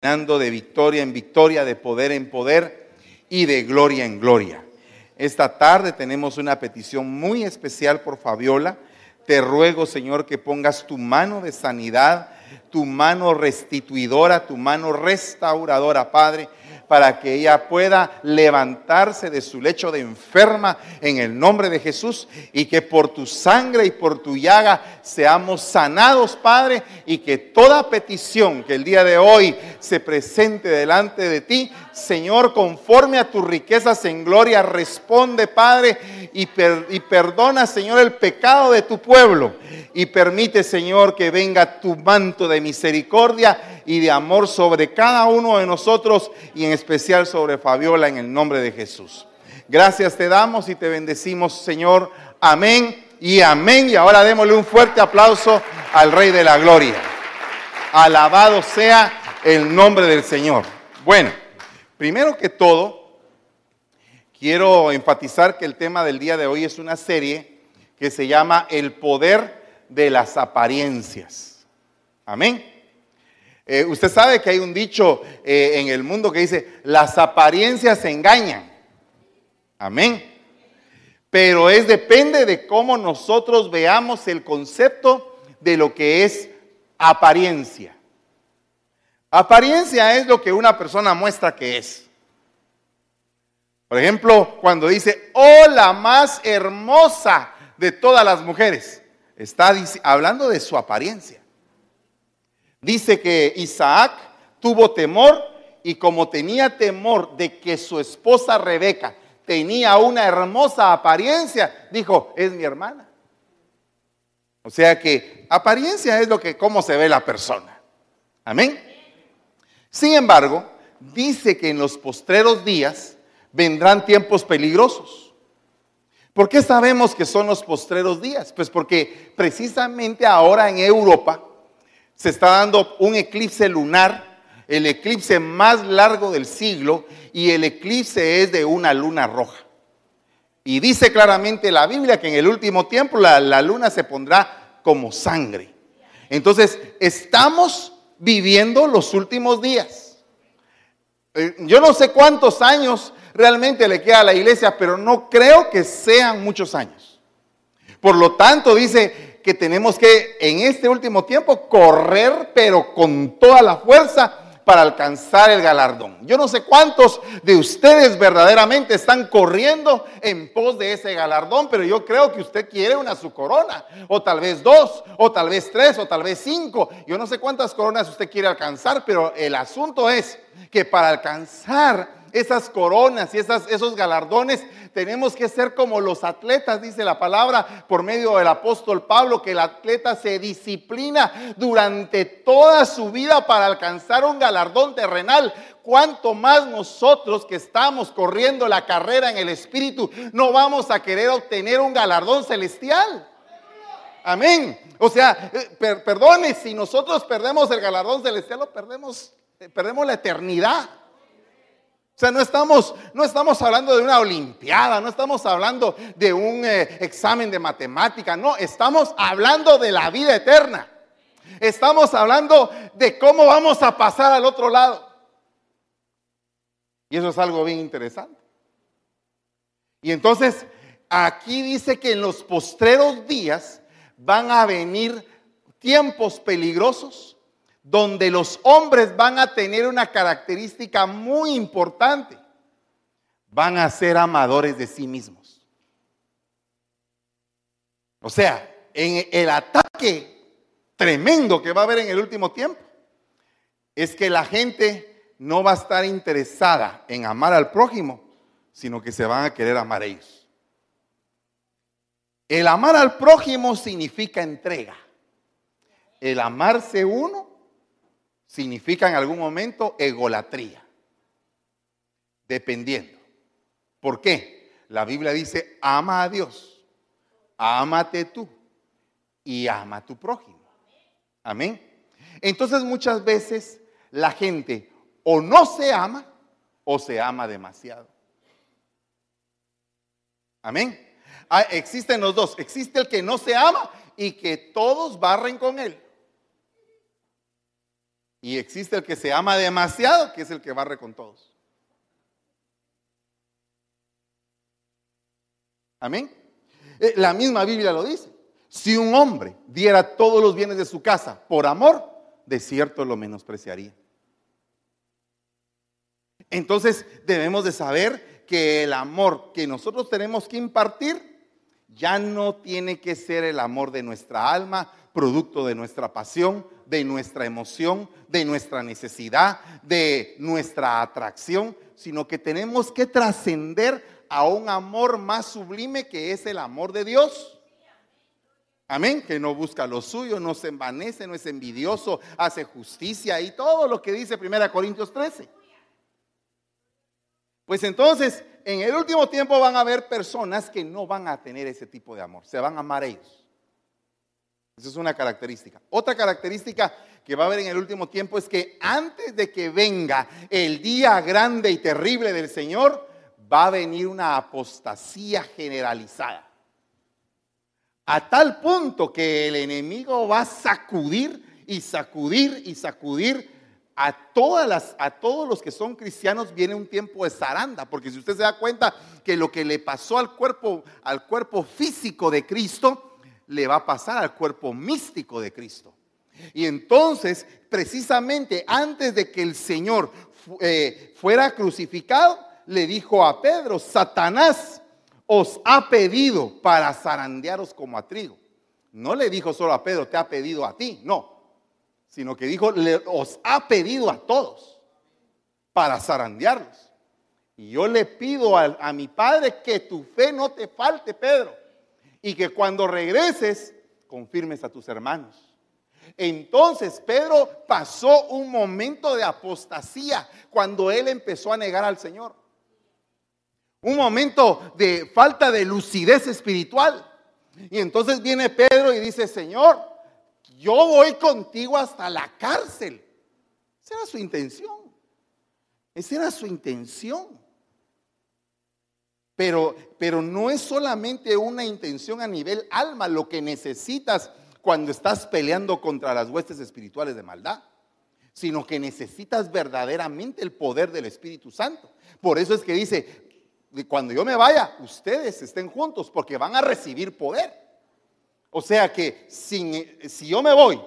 de victoria en victoria, de poder en poder y de gloria en gloria. Esta tarde tenemos una petición muy especial por Fabiola. Te ruego, Señor, que pongas tu mano de sanidad, tu mano restituidora, tu mano restauradora, Padre, para que ella pueda levantarse de su lecho de enferma en el nombre de Jesús y que por tu sangre y por tu llaga seamos sanados, Padre, y que toda petición que el día de hoy se presente delante de ti, Señor, conforme a tus riquezas en gloria, responde, Padre, y, perdona, Señor, el pecado de tu pueblo. Y permite, Señor, que venga tu manto de misericordia y de amor sobre cada uno de nosotros y en especial sobre Fabiola en el nombre de Jesús. Gracias te damos y te bendecimos, Señor. Amén y amén. Y ahora démosle un fuerte aplauso al Rey de la Gloria. Alabado sea el nombre del Señor. Bueno, primero que todo, quiero enfatizar que el tema del día de hoy es una serie que se llama El poder de las apariencias. Amén. Eh, usted sabe que hay un dicho eh, en el mundo que dice, las apariencias engañan. Amén. Pero es depende de cómo nosotros veamos el concepto de lo que es apariencia. Apariencia es lo que una persona muestra que es. Por ejemplo, cuando dice, oh, la más hermosa de todas las mujeres, está hablando de su apariencia. Dice que Isaac tuvo temor y como tenía temor de que su esposa Rebeca tenía una hermosa apariencia, dijo, es mi hermana. O sea que apariencia es lo que cómo se ve la persona. Amén. Sin embargo, dice que en los postreros días vendrán tiempos peligrosos. ¿Por qué sabemos que son los postreros días? Pues porque precisamente ahora en Europa se está dando un eclipse lunar el eclipse más largo del siglo y el eclipse es de una luna roja. Y dice claramente la Biblia que en el último tiempo la, luna se pondrá como sangre. Entonces, estamos viviendo los últimos días. Eh, yo no sé cuántos años realmente le queda a la iglesia, pero no creo que sean muchos años. Por lo tanto, dice que tenemos que en este último tiempo correr, pero con toda la fuerza para alcanzar el galardón. Yo no sé cuántos de ustedes verdaderamente están corriendo en pos de ese galardón, pero yo creo que usted quiere una su corona, o tal vez dos, o tal vez tres, o tal vez cinco. Yo no sé cuántas coronas usted quiere alcanzar, pero el asunto es que para alcanzar esas coronas y esos galardones, tenemos que ser como los atletas, dice la palabra por medio del apóstol Pablo, que el atleta se disciplina durante toda su vida para alcanzar un galardón terrenal. Cuanto más nosotros que estamos corriendo la carrera en el Espíritu, no vamos a querer obtener un galardón celestial. Amén. O sea, eh, perdone, si nosotros perdemos el galardón celestial, lo perdemos, eh, perdemos la eternidad. O sea, no estamos, no estamos hablando de una olimpiada, no estamos hablando de un eh, examen de matemática, no, estamos hablando de la vida eterna. Estamos hablando de cómo vamos a pasar al otro lado. Y eso es algo bien interesante. Y entonces, aquí dice que en los postreros días van a venir tiempos peligrosos donde los hombres van a tener una característica muy importante. Van a ser amadores de sí mismos. O sea, en el ataque tremendo que va a haber en el último tiempo, es que la gente no va a estar interesada en amar al prójimo, sino que se van a querer amar a ellos. El amar al prójimo significa entrega. El amarse uno significa en algún momento egolatría, dependiendo. ¿Por qué? La Biblia dice, ama a Dios, ámate tú y ama a tu prójimo. Amén. Entonces muchas veces la gente o no se ama o se ama demasiado. Amén. Ah, existen los dos. Existe el que no se ama y que todos barren con él. Y existe el que se ama demasiado, que es el que barre con todos. Amén. Eh, la misma Biblia lo dice. Si un hombre diera todos los bienes de su casa por amor, de cierto lo menospreciaría. Entonces debemos de saber que el amor que nosotros tenemos que impartir ya no tiene que ser el amor de nuestra alma, producto de nuestra pasión, de nuestra emoción, de nuestra necesidad, de nuestra atracción, sino que tenemos que trascender a un amor más sublime que es el amor de Dios. Amén, que no busca lo suyo, no se envanece, no es envidioso, hace justicia y todo lo que dice 1 Corintios 13. Pues entonces, en el último tiempo van a haber personas que no van a tener ese tipo de amor, se van a amar ellos. Esa es una característica. Otra característica que va a haber en el último tiempo es que antes de que venga el día grande y terrible del Señor, va a venir una apostasía generalizada. A tal punto que el enemigo va a sacudir y sacudir y sacudir a, todas las, a todos los que son cristianos viene un tiempo de zaranda, porque si usted se da cuenta que lo que le pasó al cuerpo, al cuerpo físico de Cristo, le va a pasar al cuerpo místico de Cristo. Y entonces, precisamente antes de que el Señor eh, fuera crucificado, le dijo a Pedro, Satanás os ha pedido para zarandearos como a trigo. No le dijo solo a Pedro, te ha pedido a ti, no sino que dijo, le, os ha pedido a todos para zarandearlos. Y yo le pido a, a mi Padre que tu fe no te falte, Pedro, y que cuando regreses confirmes a tus hermanos. Entonces Pedro pasó un momento de apostasía cuando él empezó a negar al Señor. Un momento de falta de lucidez espiritual. Y entonces viene Pedro y dice, Señor, yo voy contigo hasta la cárcel. Esa era su intención. Esa era su intención. Pero, pero no es solamente una intención a nivel alma lo que necesitas cuando estás peleando contra las huestes espirituales de maldad, sino que necesitas verdaderamente el poder del Espíritu Santo. Por eso es que dice, cuando yo me vaya, ustedes estén juntos porque van a recibir poder. O sea que si yo me voy,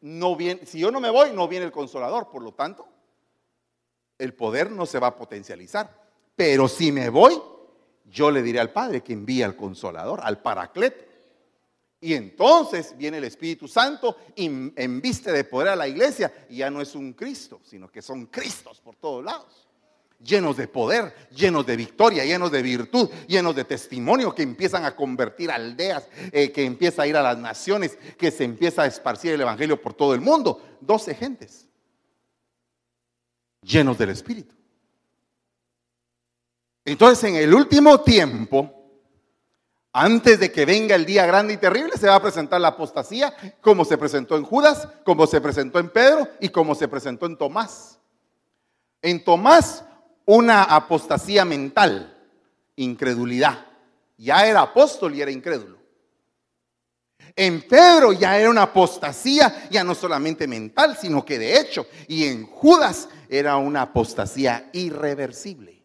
no viene, si yo no me voy, no viene el consolador. Por lo tanto, el poder no se va a potencializar. Pero si me voy, yo le diré al Padre que envíe al consolador, al paracleto. Y entonces viene el Espíritu Santo y enviste de poder a la iglesia y ya no es un Cristo, sino que son Cristos por todos lados llenos de poder, llenos de victoria, llenos de virtud, llenos de testimonio que empiezan a convertir aldeas, eh, que empieza a ir a las naciones, que se empieza a esparcir el Evangelio por todo el mundo. Doce gentes llenos del Espíritu. Entonces en el último tiempo, antes de que venga el día grande y terrible, se va a presentar la apostasía como se presentó en Judas, como se presentó en Pedro y como se presentó en Tomás. En Tomás una apostasía mental, incredulidad. Ya era apóstol y era incrédulo. En Pedro ya era una apostasía, ya no solamente mental, sino que de hecho. Y en Judas era una apostasía irreversible.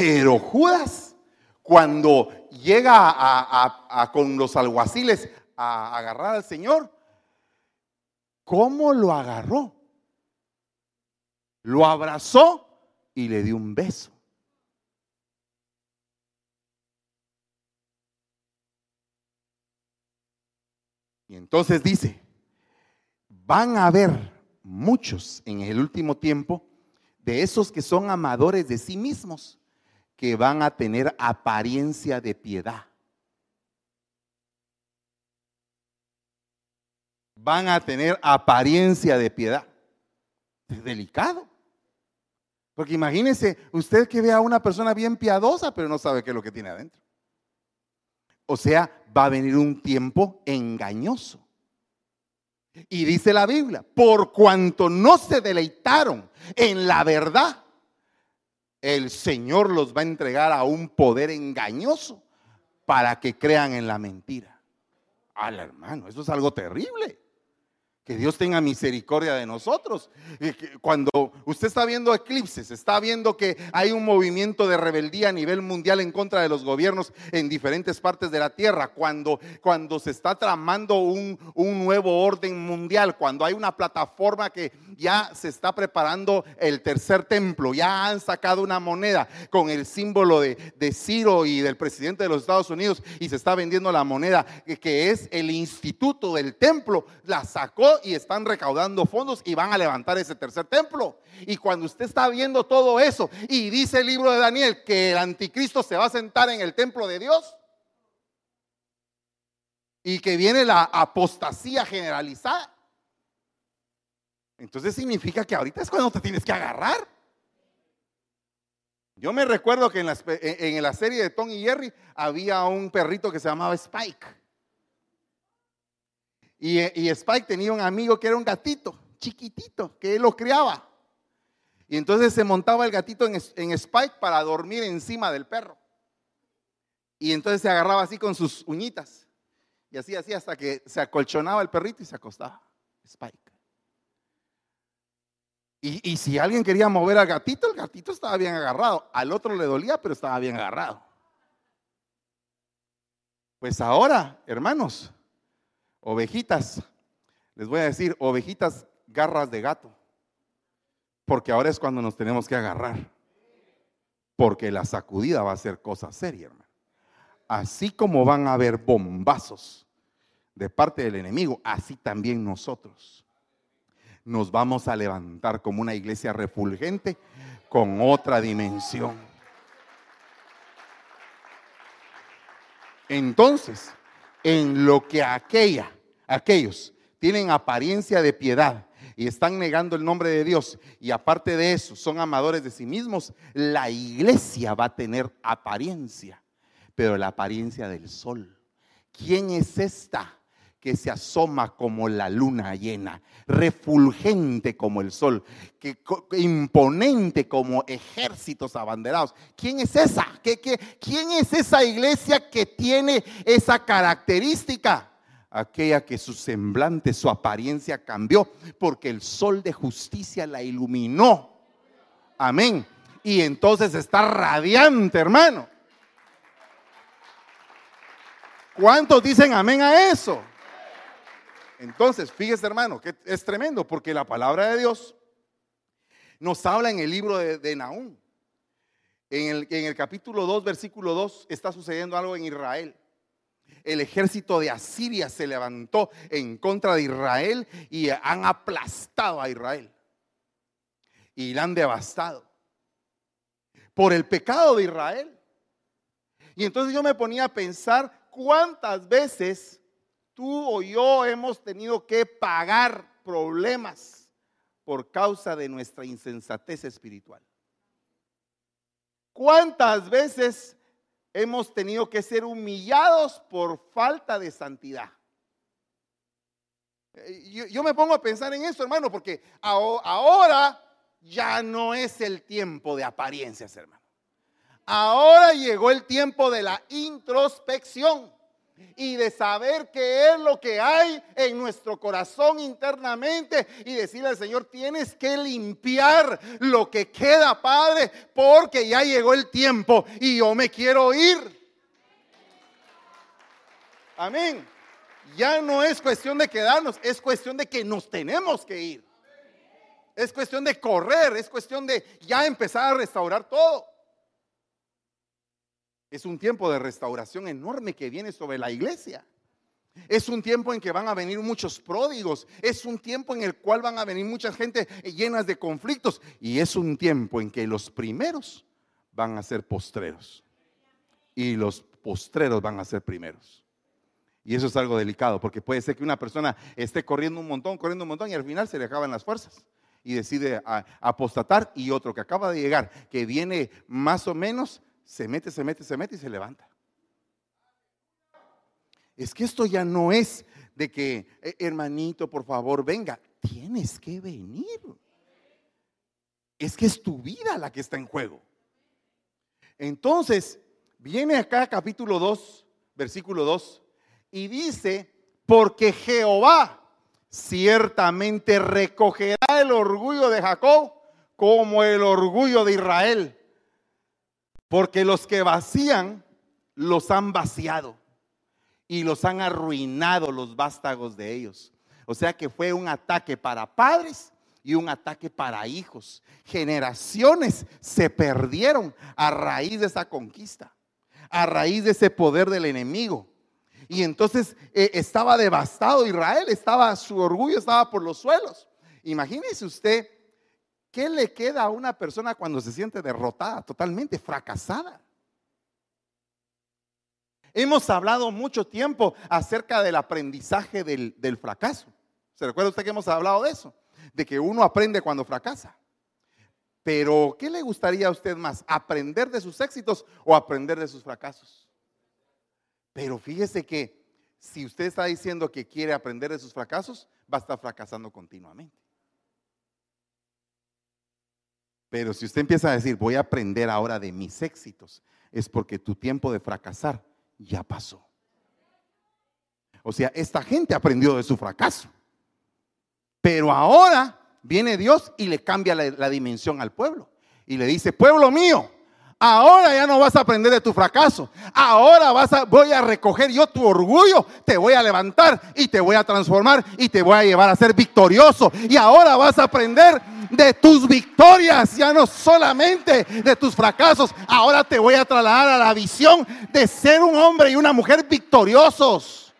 Pero Judas, cuando llega a, con los alguaciles a agarrar al Señor, ¿cómo lo agarró? lo abrazó y le dio un beso. Y entonces dice, van a haber muchos en el último tiempo de esos que son amadores de sí mismos, que van a tener apariencia de piedad. Van a tener apariencia de piedad. Es delicado. Porque imagínese usted que ve a una persona bien piadosa, pero no sabe qué es lo que tiene adentro. O sea, va a venir un tiempo engañoso. Y dice la Biblia, por cuanto no se deleitaron en la verdad, el Señor los va a entregar a un poder engañoso para que crean en la mentira. Al hermano, eso es algo terrible Que Dios tenga misericordia de nosotros. Cuando usted está viendo eclipses, está viendo que hay un movimiento de rebeldía a nivel mundial en contra de los gobiernos en diferentes partes de la tierra, cuando, cuando se está tramando un, un nuevo orden mundial, cuando hay una plataforma que ya se está preparando el tercer templo, ya han sacado una moneda con el símbolo de, Ciro y del presidente de los Estados Unidos y se está vendiendo la moneda que es el instituto del templo, la sacó y están recaudando fondos y van a levantar ese tercer templo. Y cuando usted está viendo todo eso y dice el libro de Daniel que el anticristo se va a sentar en el templo de Dios y que viene la apostasía generalizada, entonces significa que ahorita es cuando te tienes que agarrar. Yo me recuerdo que en la, en la, serie de Tom y Jerry había un perrito que se llamaba Spike. Y, Spike tenía un amigo que era un gatito, chiquitito, que él lo criaba. Y entonces se montaba el gatito en Spike para dormir encima del perro. Y entonces se agarraba así con sus uñitas. Y así, así, hasta que se acolchonaba el perrito y se acostaba. Spike. Y, si alguien quería mover al gatito, el gatito estaba bien agarrado. Al otro le dolía, pero estaba bien agarrado. Pues ahora, hermanos, Ovejitas, les voy a decir, ovejitas garras de gato. Porque ahora es cuando nos tenemos que agarrar. Porque la sacudida va a ser cosa seria, hermano. Así como van a haber bombazos de parte del enemigo, así también nosotros nos vamos a levantar como una iglesia refulgente con otra dimensión. Entonces, en lo que aquella aquellos tienen apariencia de piedad y están negando el nombre de Dios y aparte de eso son amadores de sí mismos, la iglesia va a tener apariencia, pero la apariencia del sol. ¿Quién es esta? Que se asoma como la luna llena, refulgente como el sol, que, imponente como ejércitos abanderados. ¿Quién es esa? ¿Qué, quién es esa iglesia que tiene esa característica? aquella que su semblante, su apariencia cambió, porque el sol de justicia la iluminó. Amén. Y entonces está radiante, hermano. ¿Cuántos dicen amén a eso? Entonces, fíjese, hermano, que es tremendo, porque la palabra de Dios nos habla en el libro de, de. En el, en el capítulo 2, versículo 2, está sucediendo algo en Israel el ejército de Asiria se levantó en contra de Israel y han aplastado a Israel. Y la han devastado. Por el pecado de Israel. Y entonces yo me ponía a pensar cuántas veces tú o yo hemos tenido que pagar problemas por causa de nuestra insensatez espiritual. ¿Cuántas veces hemos tenido que ser humillados por falta de santidad. Eh, yo, me pongo a pensar en eso, hermano, porque ahora ya no es el tiempo de apariencias, hermano. Ahora llegó el tiempo de la introspección y de saber qué es lo que hay en nuestro corazón internamente y decirle al Señor, tienes que limpiar lo que queda, Padre, porque ya llegó el tiempo y yo me quiero ir. Amén. Ya no es cuestión de quedarnos, es cuestión de que nos tenemos que ir. Es cuestión de correr, es cuestión de ya empezar a restaurar todo. Es un tiempo de restauración enorme que viene sobre la iglesia. Es un tiempo en que van a venir muchos pródigos. Es un tiempo en el cual van a venir mucha gente llenas de conflictos. Y es un tiempo en que los primeros van a ser postreros. Y los postreros van a ser primeros. Y eso es algo delicado, porque puede ser que una persona esté corriendo un montón, corriendo un montón, y al final se le acaban las fuerzas. Y decide apostatar. Y otro que acaba de llegar, que viene más o menos, se mete, se mete, se mete y se levanta. Es que esto ya no es de que, eh, hermanito, por favor, venga. Tienes que venir. Es que es tu vida la que está en juego. Entonces, viene acá capítulo 2, versículo 2, y dice, porque Jehová ciertamente recogerá el orgullo de Jacob como el orgullo de Israel. Porque los que vacían los han vaciado y los han arruinado los vástagos de ellos. O sea que fue un ataque para padres y un ataque para hijos. Generaciones se perdieron a raíz de esa conquista, a raíz de ese poder del enemigo. Y entonces eh, estaba devastado Israel, estaba su orgullo estaba por los suelos. Imagínese usted qué le queda a una persona cuando se siente derrotada, totalmente fracasada. Hemos hablado mucho tiempo acerca del aprendizaje del, del fracaso. ¿Se recuerda usted que hemos hablado de eso? De que uno aprende cuando fracasa. Pero, ¿qué le gustaría a usted más? ¿Aprender de sus éxitos o aprender de sus fracasos? Pero fíjese que si usted está diciendo que quiere aprender de sus fracasos, va a estar fracasando continuamente. Pero si usted empieza a decir, voy a aprender ahora de mis éxitos, es porque tu tiempo de fracasar ya pasó. O sea, esta gente aprendió de su fracaso. Pero ahora viene Dios y le cambia la, dimensión al pueblo. Y le dice, pueblo mío, Ahora ya no vas a aprender de tu fracaso. Ahora vas a, voy a recoger yo tu orgullo, te voy a levantar y te voy a transformar y te voy a llevar a ser victorioso. Y ahora vas a aprender de tus victorias, ya no solamente de tus fracasos. Ahora te voy a trasladar a la visión de ser un hombre y una mujer victoriosos.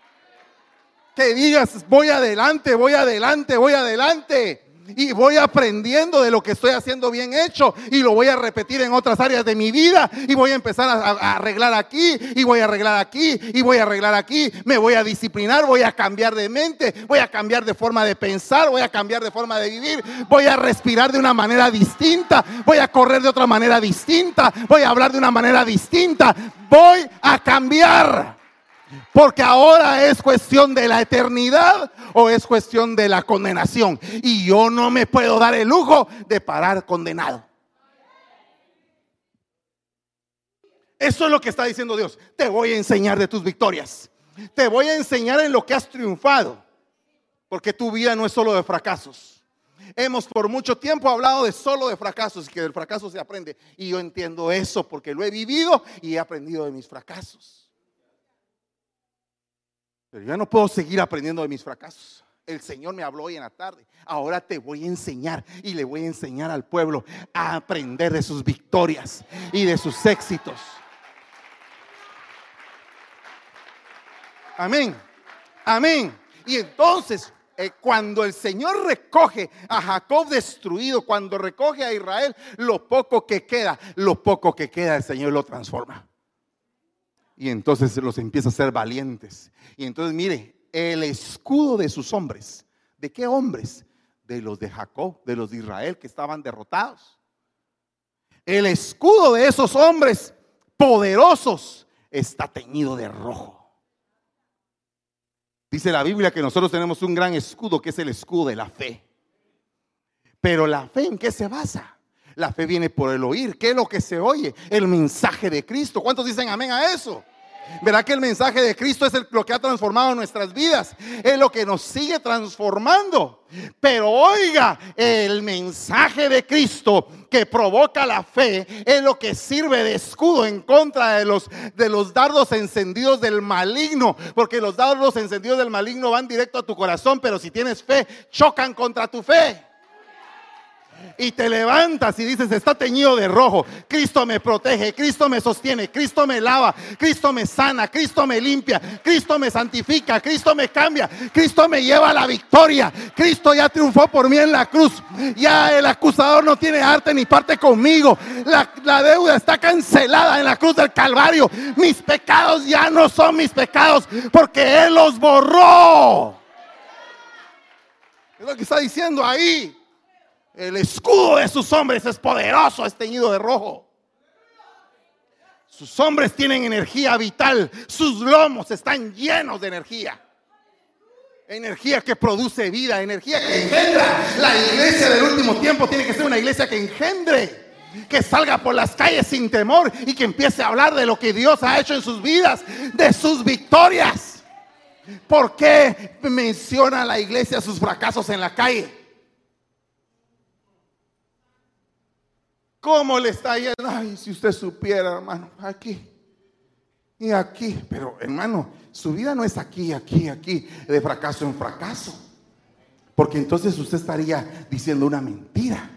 Que digas, voy adelante, voy adelante, voy adelante y voy aprendiendo de lo que estoy haciendo bien hecho y lo voy a repetir en otras áreas de mi vida y voy a empezar a, arreglar aquí y voy a arreglar aquí y voy a arreglar aquí, me voy a disciplinar, voy a cambiar de mente, voy a cambiar de forma de pensar, voy a cambiar de forma de vivir, voy a respirar de una manera distinta, voy a correr de otra manera distinta, voy a hablar de una manera distinta, voy a cambiar. Porque ahora es cuestión de la eternidad o es cuestión de la condenación. Y yo no me puedo dar el lujo de parar condenado. Eso es lo que está diciendo Dios. Te voy a enseñar de tus victorias. Te voy a enseñar en lo que has triunfado. Porque tu vida no es solo de fracasos. Hemos por mucho tiempo hablado de solo de fracasos y que del fracaso se aprende. Y yo entiendo eso porque lo he vivido y he aprendido de mis fracasos. Pero ya no puedo seguir aprendiendo de mis fracasos. El Señor me habló hoy en la tarde. Ahora te voy a enseñar y le voy a enseñar al pueblo a aprender de sus victorias y de sus éxitos. Amén. Amén. Y entonces, eh, cuando el Señor recoge a Jacob destruido, cuando recoge a Israel, lo poco que queda, lo poco que queda, el Señor lo transforma. Y entonces los empieza a ser valientes. Y entonces mire, el escudo de sus hombres. ¿De qué hombres? De los de Jacob, de los de Israel que estaban derrotados. El escudo de esos hombres poderosos está teñido de rojo. Dice la Biblia que nosotros tenemos un gran escudo que es el escudo de la fe. Pero la fe en qué se basa? La fe viene por el oír. ¿Qué es lo que se oye? El mensaje de Cristo. ¿Cuántos dicen amén a eso? Verá que el mensaje de Cristo es lo que ha transformado nuestras vidas, es lo que nos sigue transformando. Pero oiga, el mensaje de Cristo que provoca la fe es lo que sirve de escudo en contra de los, de los dardos encendidos del maligno, porque los dardos encendidos del maligno van directo a tu corazón, pero si tienes fe, chocan contra tu fe y te levantas y dices, está teñido de rojo. Cristo me protege, Cristo me sostiene, Cristo me lava, Cristo me sana, Cristo me limpia, Cristo me santifica, Cristo me cambia, Cristo me lleva a la victoria. Cristo ya triunfó por mí en la cruz. Ya el acusador no tiene arte ni parte conmigo. La, deuda está cancelada en la cruz del Calvario. Mis pecados ya no son mis pecados porque Él los borró. Es lo que está diciendo ahí. El escudo de sus hombres es poderoso, es teñido de rojo. Sus hombres tienen energía vital, sus lomos están llenos de energía. Energía que produce vida, energía que engendra. La iglesia del último tiempo tiene que ser una iglesia que engendre que salga por las calles sin temor y que empiece a hablar de lo que Dios ha hecho en sus vidas, de sus victorias. ¿Por qué menciona la iglesia sus fracasos en la calle? ¿Cómo le está yendo? Ay, si usted supiera, hermano, aquí y aquí. Pero, hermano, su vida no es aquí, aquí, aquí, de fracaso en fracaso. Porque entonces usted estaría diciendo una mentira.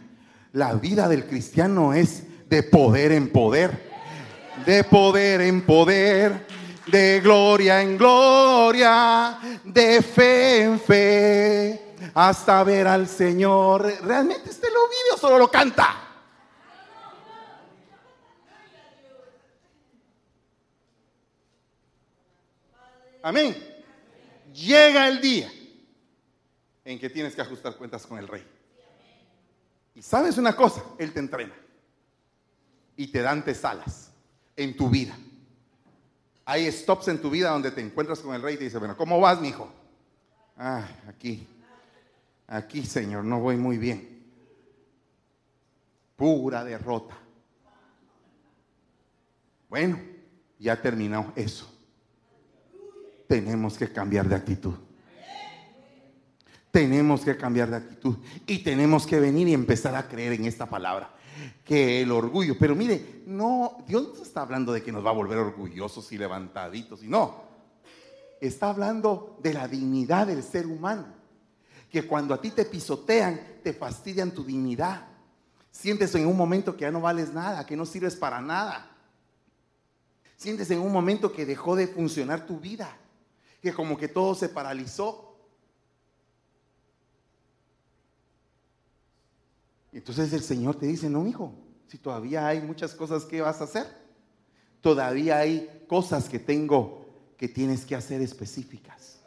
La vida del cristiano es de poder en poder. De poder en poder. De gloria en gloria. De fe en fe. Hasta ver al Señor. ¿Realmente usted lo vive o solo lo canta? Amén. Llega el día en que tienes que ajustar cuentas con el rey. Y sabes una cosa, Él te entrena y te dan tesalas en tu vida. Hay stops en tu vida donde te encuentras con el rey y te dice, bueno, ¿cómo vas, mi hijo? Ah, aquí, aquí, Señor, no voy muy bien. Pura derrota. Bueno, ya terminó eso tenemos que cambiar de actitud. Tenemos que cambiar de actitud y tenemos que venir y empezar a creer en esta palabra. Que el orgullo, pero mire, no, Dios no está hablando de que nos va a volver orgullosos y levantaditos, y no. Está hablando de la dignidad del ser humano. Que cuando a ti te pisotean, te fastidian tu dignidad. Sientes en un momento que ya no vales nada, que no sirves para nada. Sientes en un momento que dejó de funcionar tu vida que como que todo se paralizó. Entonces el Señor te dice, no, hijo, si todavía hay muchas cosas que vas a hacer, todavía hay cosas que tengo que tienes que hacer específicas.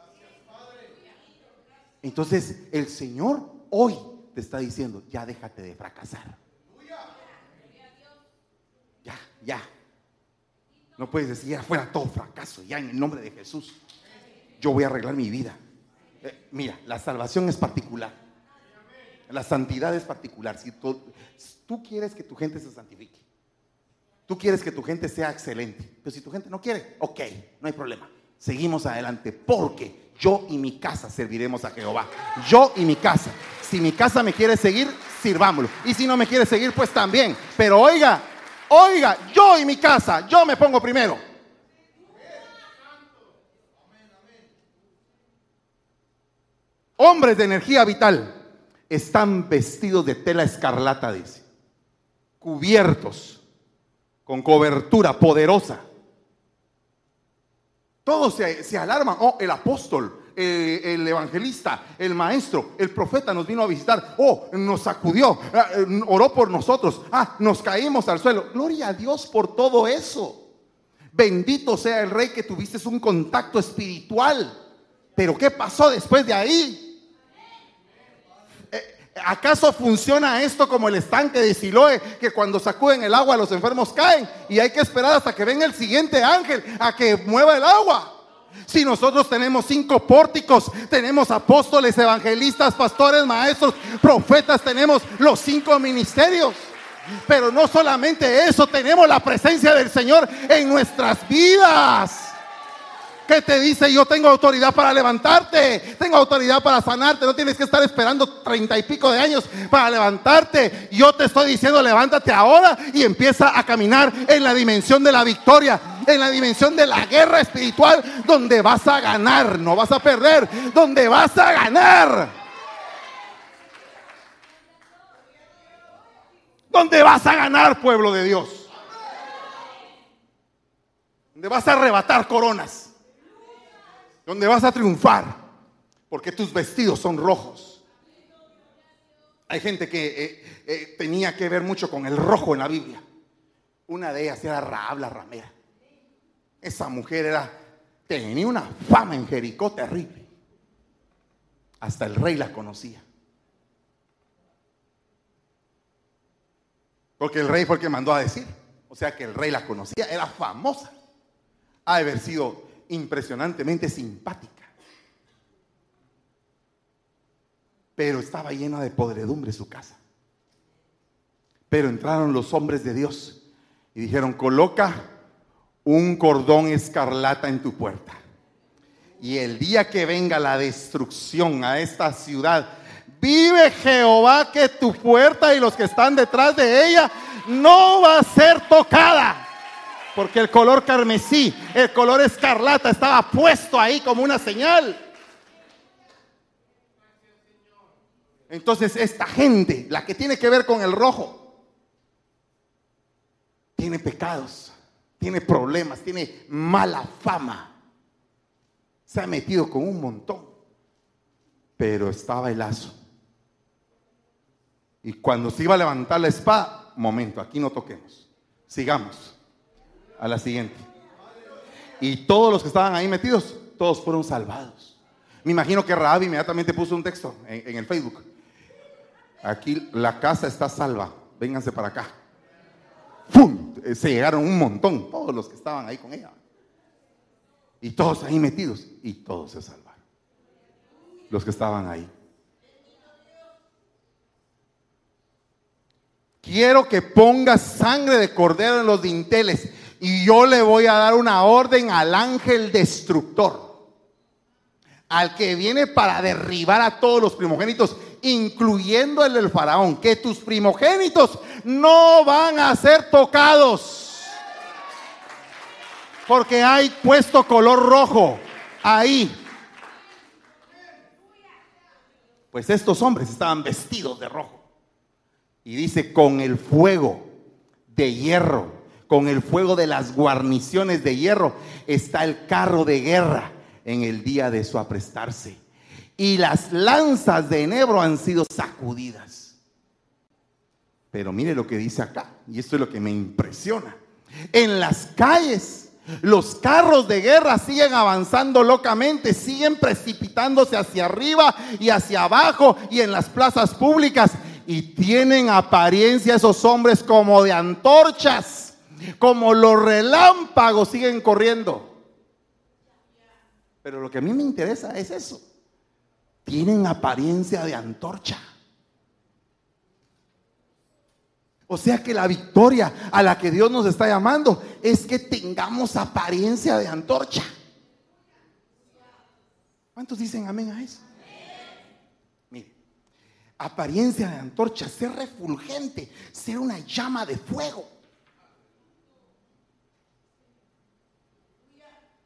Entonces el Señor hoy te está diciendo, ya déjate de fracasar. Ya, ya. No puedes decir, ya fuera todo fracaso, ya en el nombre de Jesús yo voy a arreglar mi vida. Eh, mira, la salvación es particular. La santidad es particular. Si tú, tú, quieres que tu gente se santifique, tú quieres que tu gente sea excelente, pero si tu gente no quiere, ok, no hay problema. Seguimos adelante porque yo y mi casa serviremos a Jehová. Yo y mi casa. Si mi casa me quiere seguir, sirvámoslo. Y si no me quiere seguir, pues también. Pero oiga, oiga, yo y mi casa, yo me pongo primero. Hombres de energía vital, están vestidos de tela escarlata, dice, cubiertos con cobertura poderosa. Todos se, alarman. Oh, el apóstol, el evangelista, el maestro, el profeta nos vino a visitar. Oh, nos sacudió, ah, eh, oró por nosotros. Ah, nos caímos al suelo. Gloria a Dios por todo eso. Bendito sea el rey que tuviste un contacto espiritual. Pero ¿qué pasó después de ahí? ¿Acaso funciona esto como el estanque de Siloe, que cuando sacuden el agua los enfermos caen y hay que esperar hasta que venga el siguiente ángel a que mueva el agua? Si nosotros tenemos cinco pórticos, tenemos apóstoles, evangelistas, pastores, maestros, profetas, tenemos los cinco ministerios. Pero no solamente eso, tenemos la presencia del Señor en nuestras vidas que te dice yo tengo autoridad para levantarte, tengo autoridad para sanarte, no tienes que estar esperando treinta y pico de años para levantarte. Yo te estoy diciendo levántate ahora y empieza a caminar en la dimensión de la victoria, en la dimensión de la guerra espiritual, donde vas a ganar, no vas a perder, donde vas a ganar. Donde vas a ganar, pueblo de Dios. Donde vas a arrebatar coronas donde vas a triunfar, porque tus vestidos son rojos. Hay gente que eh, eh, tenía que ver mucho con el rojo en la Biblia. Una de ellas era Raab la ramera. Esa mujer era, tenía una fama en Jericó terrible. Hasta el rey la conocía. Porque el rey fue el que mandó a decir. O sea que el rey la conocía, era famosa. Ha de haber sido impresionantemente simpática. Pero estaba llena de podredumbre su casa. Pero entraron los hombres de Dios y dijeron, coloca un cordón escarlata en tu puerta Y el día que venga la destrucción a esta ciudad, vive Jehová que tu puerta y los que están detrás de ella no va a ser. Porque el color carmesí, el color escarlata estaba puesto ahí como una señal. Entonces esta gente, la que tiene que ver con el rojo, tiene pecados, tiene problemas, tiene mala fama. Se ha metido con un montón. Pero estaba el lazo. Y cuando se iba a levantar la espada, momento, aquí no toquemos. Sigamos a la siguiente. Y todos los que estaban ahí metidos, todos fueron salvados. Me imagino que Raab inmediatamente puso un texto en, el Facebook. Aquí la casa está salva. Vénganse para acá. ¡Pum! Se llegaron un montón, todos los que estaban ahí con ella. Y todos ahí metidos. Y todos se salvaron. Los que estaban ahí. Quiero que pongas sangre de cordero en los dinteles y yo le voy a dar una orden al ángel destructor, al que viene para derribar a todos los primogénitos, incluyendo el del faraón, que tus primogénitos no van a ser tocados, porque hay puesto color rojo ahí. Pues estos hombres estaban vestidos de rojo. Y dice, con el fuego de hierro, con el fuego de las guarniciones de hierro, está el carro de guerra en el día de su aprestarse. Y las lanzas de enebro han sido sacudidas. Pero mire lo que dice acá, y esto es lo que me impresiona. En las calles, los carros de guerra siguen avanzando locamente, siguen precipitándose hacia arriba y hacia abajo y en las plazas públicas y tienen apariencia esos hombres como de antorchas, como los relámpagos siguen corriendo. Pero lo que a mí me interesa es eso. Tienen apariencia de antorcha. O sea que la victoria a la que Dios nos está llamando es que tengamos apariencia de antorcha. ¿Cuántos dicen amén a eso? apariencia de antorcha, ser refulgente, ser una llama de fuego.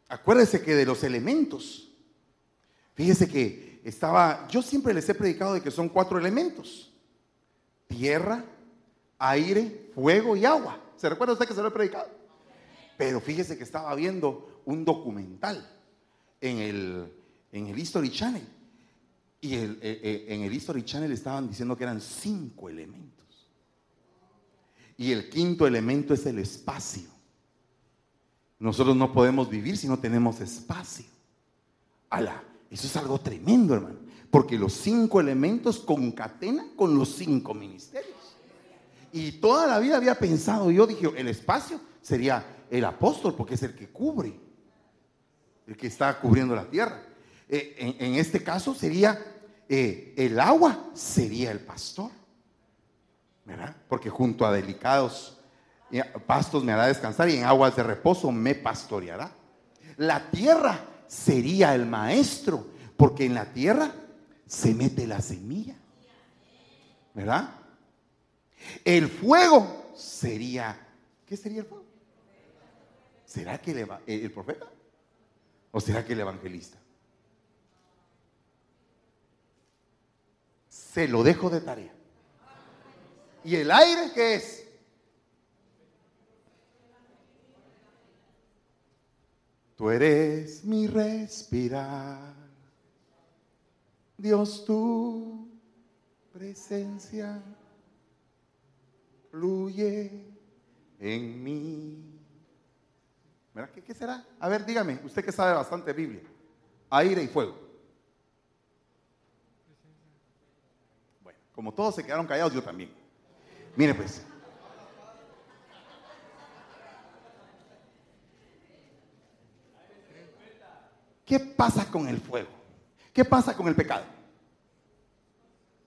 Acuérdese que de los elementos, fíjese que estaba, yo siempre les he predicado de que son cuatro elementos, tierra, aire, fuego y agua. ¿Se recuerda usted que se lo he predicado? Pero fíjese que estaba viendo un documental en el, en el History Channel y eh, eh, en el History Channel estaban diciendo que eran cinco elementos. Y el quinto elemento es el espacio. Nosotros no podemos vivir si no tenemos espacio. Ala, eso es algo tremendo, hermano. Porque los cinco elementos concatenan con los cinco ministerios. Y toda la vida había pensado, yo dije, el espacio sería el apóstol, porque es el que cubre, el que está cubriendo la tierra. Eh, en, este caso sería eh, el agua, sería el pastor. ¿Verdad? Porque junto a delicados pastos me hará descansar y en aguas de reposo me pastoreará. La tierra sería el maestro, porque en la tierra se mete la semilla. ¿Verdad? El fuego sería, ¿qué sería el fuego? ¿Será que el profeta? ¿O será que el evangelista? Se lo dejo de tarea. ¿Y el aire qué es? Tú eres mi respirar. Dios, tu presencia fluye en mí. ¿Qué, ¿Qué será? A ver, dígame, usted que sabe bastante Biblia. Aire y fuego. Como todos se quedaron callados, yo también. Mire pues. ¿Qué pasa con el fuego? ¿Qué pasa con el pecado?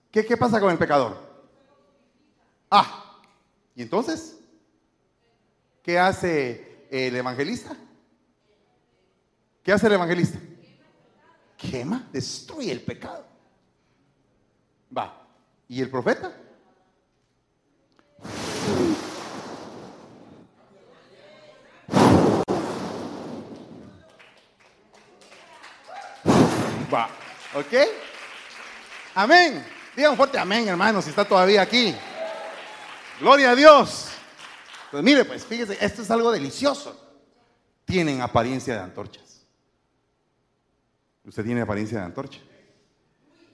¿Qué, qué pasa con el pecador? Ah, ¿y entonces? ¿Qué hace el evangelista? ¿Qué hace el evangelista? quema, destruye el pecado. Va. ¿Y el profeta? Va. ¿Ok? Amén. Digan fuerte amén, hermano, si está todavía aquí. Gloria a Dios. Pues mire, pues fíjese, esto es algo delicioso. Tienen apariencia de antorchas. Usted tiene apariencia de antorcha.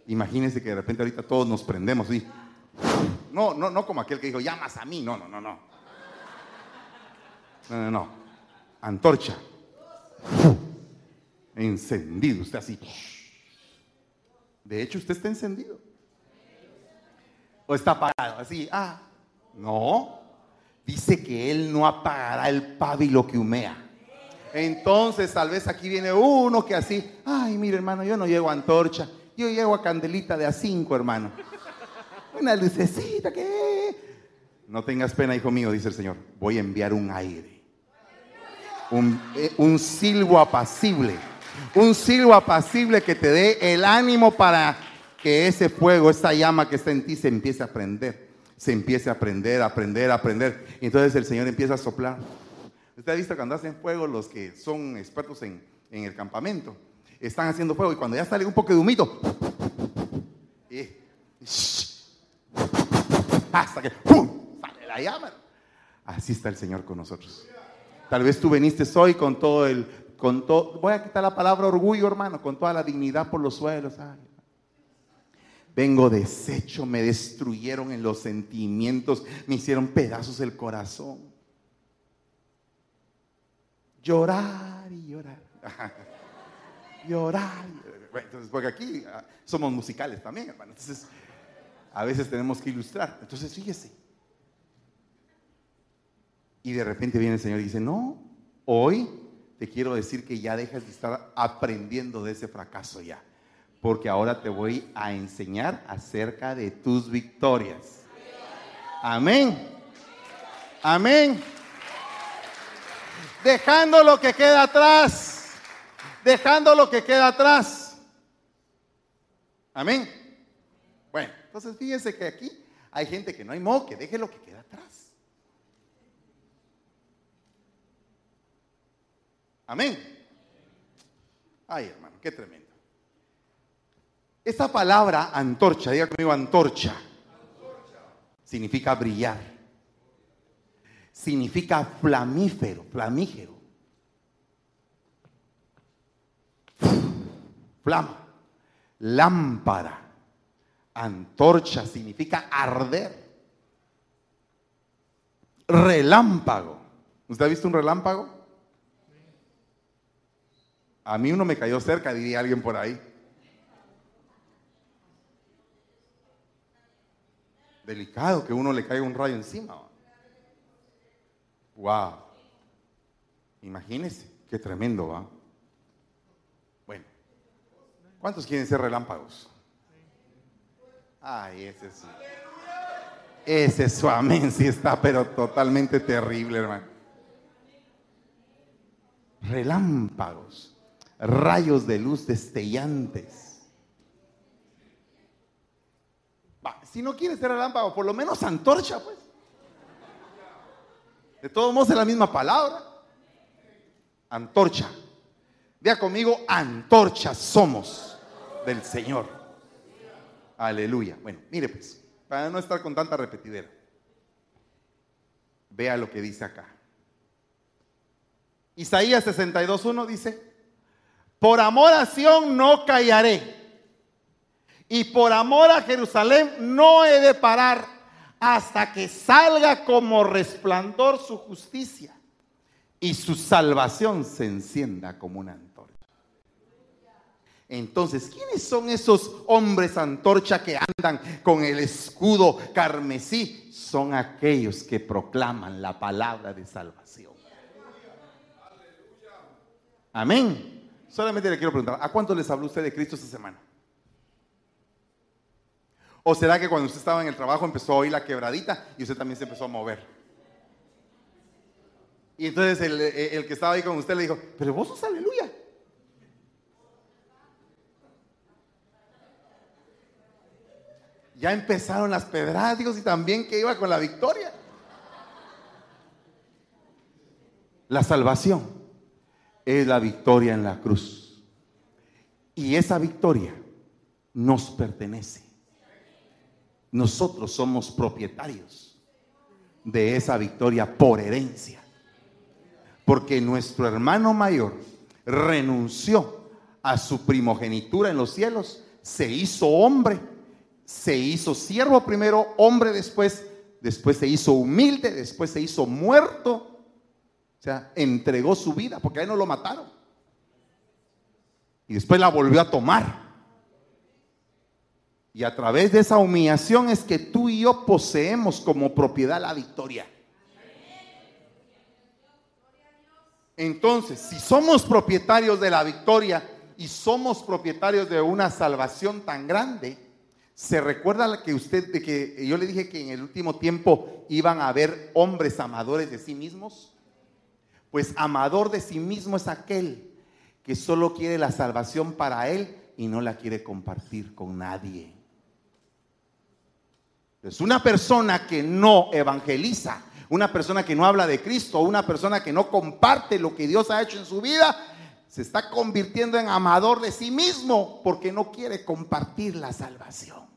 Imagínense que de repente ahorita todos nos prendemos y no, no, no como aquel que dijo, llamas a mí. No, no, no, no. No, no, no. Antorcha. Encendido, usted así. De hecho, usted está encendido. O está apagado, así. Ah, no. Dice que él no apagará el pábilo que humea. Entonces, tal vez aquí viene uno que así, ay, mire hermano, yo no llego a antorcha, yo llego a candelita de a cinco, hermano. Una lucecita que... No tengas pena, hijo mío, dice el Señor. Voy a enviar un aire. Un, eh, un silbo apacible. Un silbo apacible que te dé el ánimo para que ese fuego, esa llama que está en ti se empiece a prender. Se empiece a aprender, a aprender, a aprender. Y entonces el Señor empieza a soplar. Usted ha visto cuando hacen fuego los que son expertos en, en el campamento. Están haciendo fuego y cuando ya sale un poco de humito, y, hasta que sale la llama. Así está el Señor con nosotros. Tal vez tú viniste hoy con todo el, con todo, voy a quitar la palabra orgullo, hermano, con toda la dignidad por los suelos. Vengo deshecho, me destruyeron en los sentimientos, me hicieron pedazos el corazón. Llorar y llorar. llorar. entonces, porque aquí ah, somos musicales también, hermano. Entonces, a veces tenemos que ilustrar. Entonces, fíjese. Y de repente viene el Señor y dice, no, hoy te quiero decir que ya dejas de estar aprendiendo de ese fracaso ya. Porque ahora te voy a enseñar acerca de tus victorias. Amén. Amén. Dejando lo que queda atrás. Dejando lo que queda atrás. Amén. Bueno, entonces fíjense que aquí hay gente que no hay modo que deje lo que queda atrás. Amén. Ay, hermano, qué tremendo. Esta palabra antorcha, diga conmigo antorcha, significa brillar. Significa flamífero, flamígero. Flama, lámpara, antorcha significa arder. Relámpago. ¿Usted ha visto un relámpago? A mí uno me cayó cerca, diría alguien por ahí. Delicado que uno le caiga un rayo encima. Wow. Imagínese, qué tremendo va. Bueno, ¿cuántos quieren ser relámpagos? Ay, ese es. Ese es su amén, sí está, pero totalmente terrible, hermano. Relámpagos rayos de luz destellantes. si no quieres ser relámpago, por lo menos antorcha, pues. De todos modos es la misma palabra. Antorcha. Vea conmigo, antorcha somos del Señor. Aleluya. Bueno, mire pues, para no estar con tanta repetidera. Vea lo que dice acá. Isaías 62.1 dice, por amor a Sión no callaré. Y por amor a Jerusalén no he de parar hasta que salga como resplandor su justicia y su salvación se encienda como una antorcha. Entonces, ¿quiénes son esos hombres antorcha que andan con el escudo carmesí? Son aquellos que proclaman la palabra de salvación. Amén. Solamente le quiero preguntar, ¿a cuánto les habló usted de Cristo esta semana? ¿O será que cuando usted estaba en el trabajo empezó a oír la quebradita y usted también se empezó a mover? Y entonces el, el que estaba ahí con usted le dijo, pero vos sos aleluya. Ya empezaron las pedradas, digo, y también que iba con la victoria. La salvación es la victoria en la cruz. Y esa victoria nos pertenece. Nosotros somos propietarios de esa victoria por herencia. Porque nuestro hermano mayor renunció a su primogenitura en los cielos, se hizo hombre, se hizo siervo primero, hombre después, después se hizo humilde, después se hizo muerto. O sea, entregó su vida porque a él no lo mataron. Y después la volvió a tomar. Y a través de esa humillación es que tú y yo poseemos como propiedad la victoria. Entonces, si somos propietarios de la victoria y somos propietarios de una salvación tan grande, ¿se recuerda que usted, que yo le dije que en el último tiempo iban a haber hombres amadores de sí mismos? Pues amador de sí mismo es aquel que solo quiere la salvación para él y no la quiere compartir con nadie. Es una persona que no evangeliza, una persona que no habla de Cristo, una persona que no comparte lo que Dios ha hecho en su vida, se está convirtiendo en amador de sí mismo porque no quiere compartir la salvación.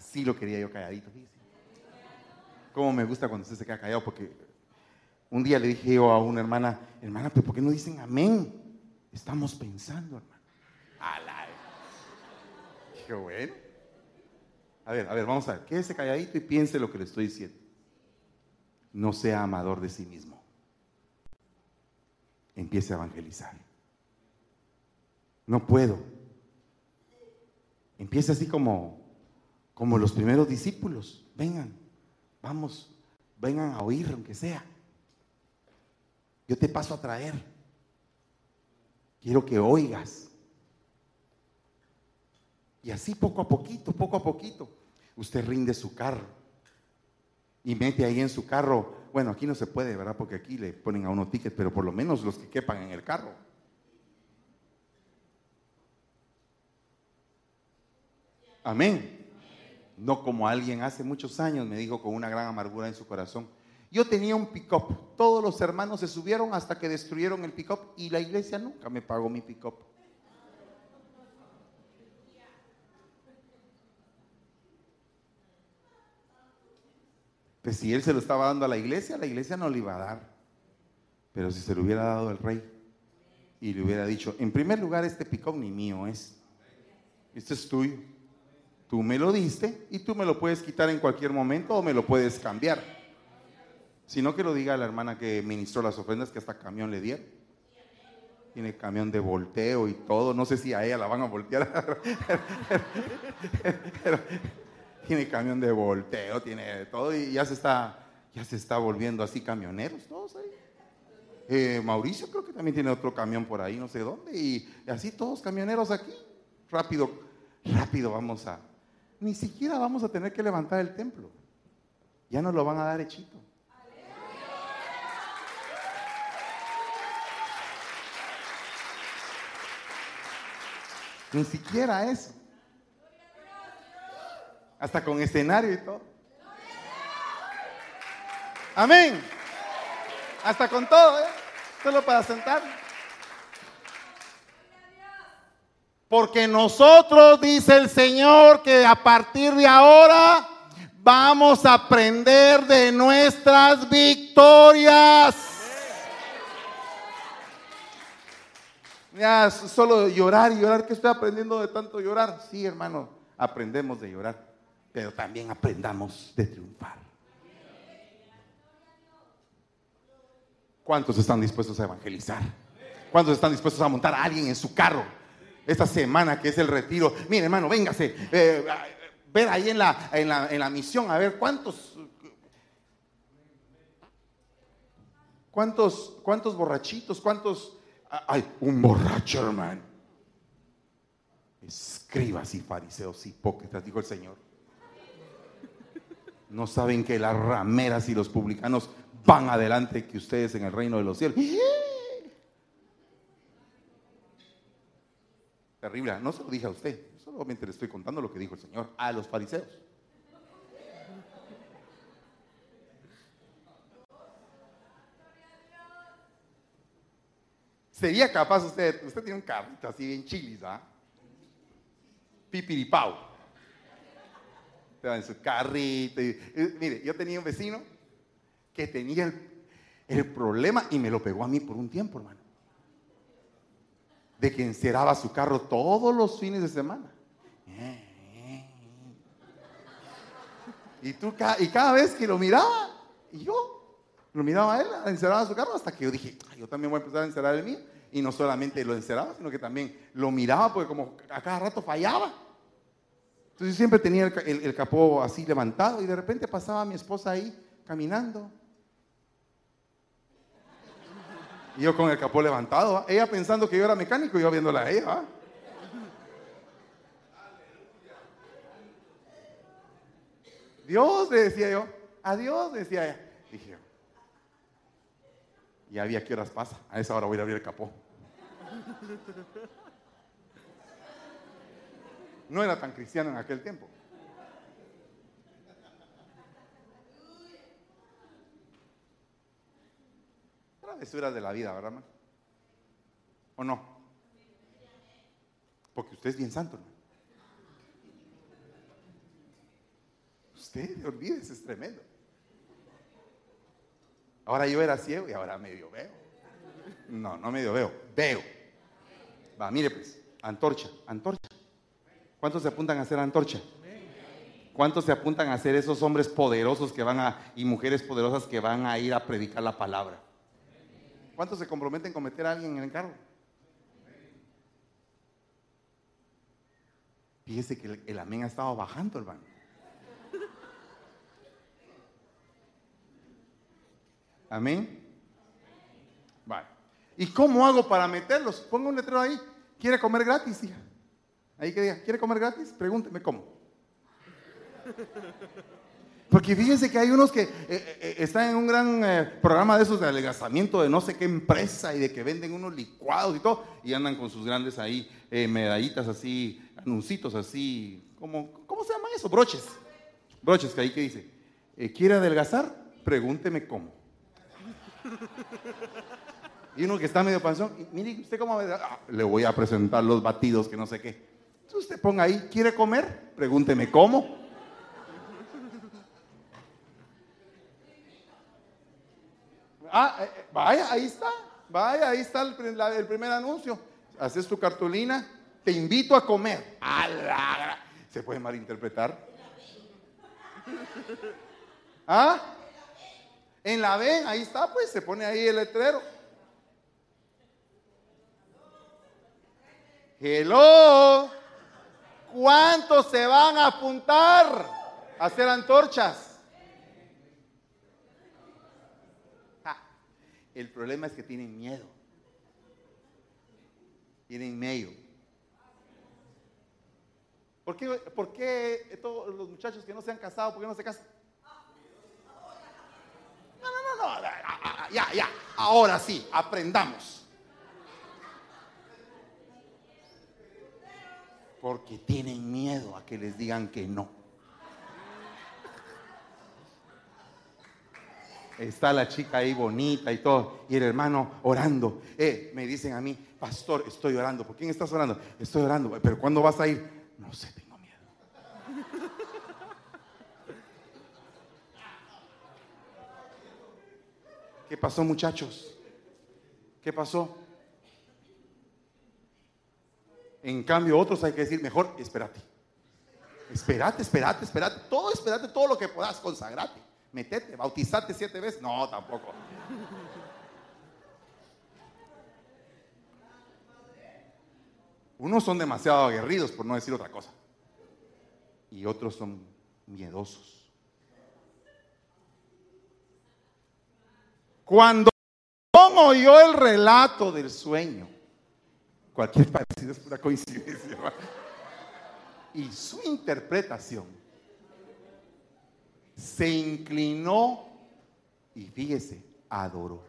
Así lo quería yo calladito. Cómo me gusta cuando usted se queda callado porque un día le dije yo a una hermana, hermana, pero ¿por qué no dicen amén? Estamos pensando, hermano. Qué bueno. A ver, a ver, vamos a ver. Quédese calladito y piense lo que le estoy diciendo. No sea amador de sí mismo. Empiece a evangelizar. No puedo. Empiece así como, como los primeros discípulos. Vengan, vamos, vengan a oír, aunque sea. Yo te paso a traer. Quiero que oigas. Y así poco a poquito, poco a poquito, usted rinde su carro y mete ahí en su carro. Bueno, aquí no se puede, ¿verdad? Porque aquí le ponen a uno ticket, pero por lo menos los que quepan en el carro. Amén. No como alguien hace muchos años me dijo con una gran amargura en su corazón. Yo tenía un pick-up. Todos los hermanos se subieron hasta que destruyeron el pick-up y la iglesia nunca me pagó mi pick-up. Pues si él se lo estaba dando a la iglesia, la iglesia no le iba a dar. Pero si se lo hubiera dado al rey y le hubiera dicho, en primer lugar, este picón ni mío es. Este es tuyo. Tú me lo diste y tú me lo puedes quitar en cualquier momento o me lo puedes cambiar. Sino que lo diga la hermana que ministró las ofrendas que hasta camión le dieron. Tiene camión de volteo y todo. No sé si a ella la van a voltear. tiene camión de volteo, tiene todo y ya se está, ya se está volviendo así camioneros todos ahí. Eh, Mauricio creo que también tiene otro camión por ahí, no sé dónde, y, así todos camioneros aquí. Rápido, rápido vamos a, ni siquiera vamos a tener que levantar el templo. Ya nos lo van a dar hechito. Ni siquiera eso. Hasta con escenario y todo. Amén. Hasta con todo, ¿eh? Solo para sentar. Porque nosotros, dice el Señor, que a partir de ahora vamos a aprender de nuestras victorias. Ya, solo llorar y llorar, que estoy aprendiendo de tanto llorar. Sí, hermano, aprendemos de llorar pero también aprendamos de triunfar. ¿Cuántos están dispuestos a evangelizar? ¿Cuántos están dispuestos a montar a alguien en su carro? Esta semana que es el retiro. Mire, hermano, véngase. Eh, ver ahí en la, en, la, en la misión, a ver cuántos. ¿Cuántos, cuántos borrachitos? ¿Cuántos? Ay, un borracho, hermano. Escribas y fariseos hipócritas, dijo el Señor. No saben que las rameras y los publicanos van adelante que ustedes en el reino de los cielos. Terrible, no se lo dije a usted, solamente le estoy contando lo que dijo el Señor a los fariseos. Sería capaz usted, usted tiene un carrito así bien chilis, ¿ah? Pipiripau. En su carrito. mire, yo tenía un vecino que tenía el, el problema y me lo pegó a mí por un tiempo, hermano de que enceraba su carro todos los fines de semana. Y, tú, y cada vez que lo miraba, y yo lo miraba a él, encerraba su carro, hasta que yo dije, yo también voy a empezar a encerrar el mío. Y no solamente lo encerraba, sino que también lo miraba, porque como a cada rato fallaba. Entonces yo siempre tenía el, el capó así levantado y de repente pasaba mi esposa ahí caminando Y yo con el capó levantado, ella pensando que yo era mecánico y yo viéndola a ella. Dios, le decía yo, adiós, decía ella. Dije, ya había qué horas pasa, a esa hora voy a abrir el capó. No era tan cristiano en aquel tiempo. Era de la vida, ¿verdad, hermano? ¿O no? Porque usted es bien santo, ¿no? Usted, olvídese, es tremendo. Ahora yo era ciego y ahora medio veo. No, no medio veo, veo. Va, mire pues, antorcha, antorcha. ¿Cuántos se apuntan a hacer antorcha? ¿Cuántos se apuntan a ser esos hombres poderosos que van a, y mujeres poderosas que van a ir a predicar la palabra? ¿Cuántos se comprometen con meter a alguien en el carro? Fíjese que el, amén ha estado bajando, hermano. Amén. Vale. ¿Y cómo hago para meterlos? Ponga un letrero ahí. ¿Quiere comer gratis, hija? Ahí que diga, ¿quiere comer gratis? Pregúnteme cómo. Porque fíjense que hay unos que eh, eh, eh, están en un gran programa de esos de alegazamiento de no sé qué empresa y de que venden unos licuados y todo, y andan con sus grandes ahí medallitas así, anuncitos así, como, ¿cómo se llama eso? Broches. Broches, que ahí que dice, ¿quiere adelgazar? Pregúnteme cómo. Y uno que está medio panzón, mire, ¿usted cómo ah, le voy a presentar los batidos que no sé qué. Entonces usted ponga ahí, ¿quiere comer? Pregúnteme cómo. Ah, eh, eh, vaya, ahí está. Vaya, ahí está el, primer anuncio. Haces tu cartulina, te invito a comer. Se puede malinterpretar. ¿Ah? En la B, ahí está, pues se pone ahí el letrero. Hello. ¿Cuántos se van a apuntar a hacer antorchas? El problema es que tienen miedo. Tienen miedo. ¿Por qué, ¿Por qué, todos los muchachos que no se han casado, por qué no se casan? No, no, no, no. Ya, ya. Ahora sí, aprendamos. Porque tienen miedo a que les digan que no. Está la chica ahí bonita y todo, y el hermano orando. Eh, me dicen a mí, pastor, estoy orando. ¿Por quién estás orando? Estoy orando. ¿Pero cuándo vas a ir? No sé, tengo miedo. ¿Qué pasó, muchachos? ¿Qué pasó? En cambio, otros hay que decir, mejor, espérate. Espérate, espérate, espérate. Todo, espérate, todo lo que puedas, consagrate metete, bautizate siete veces. No, tampoco. Unos son demasiado aguerridos, por no decir otra cosa. Y otros son miedosos. Cuando oyó el relato del sueño, cualquier parecido es pura coincidencia, y su interpretación se inclinó y fíjese, adoró.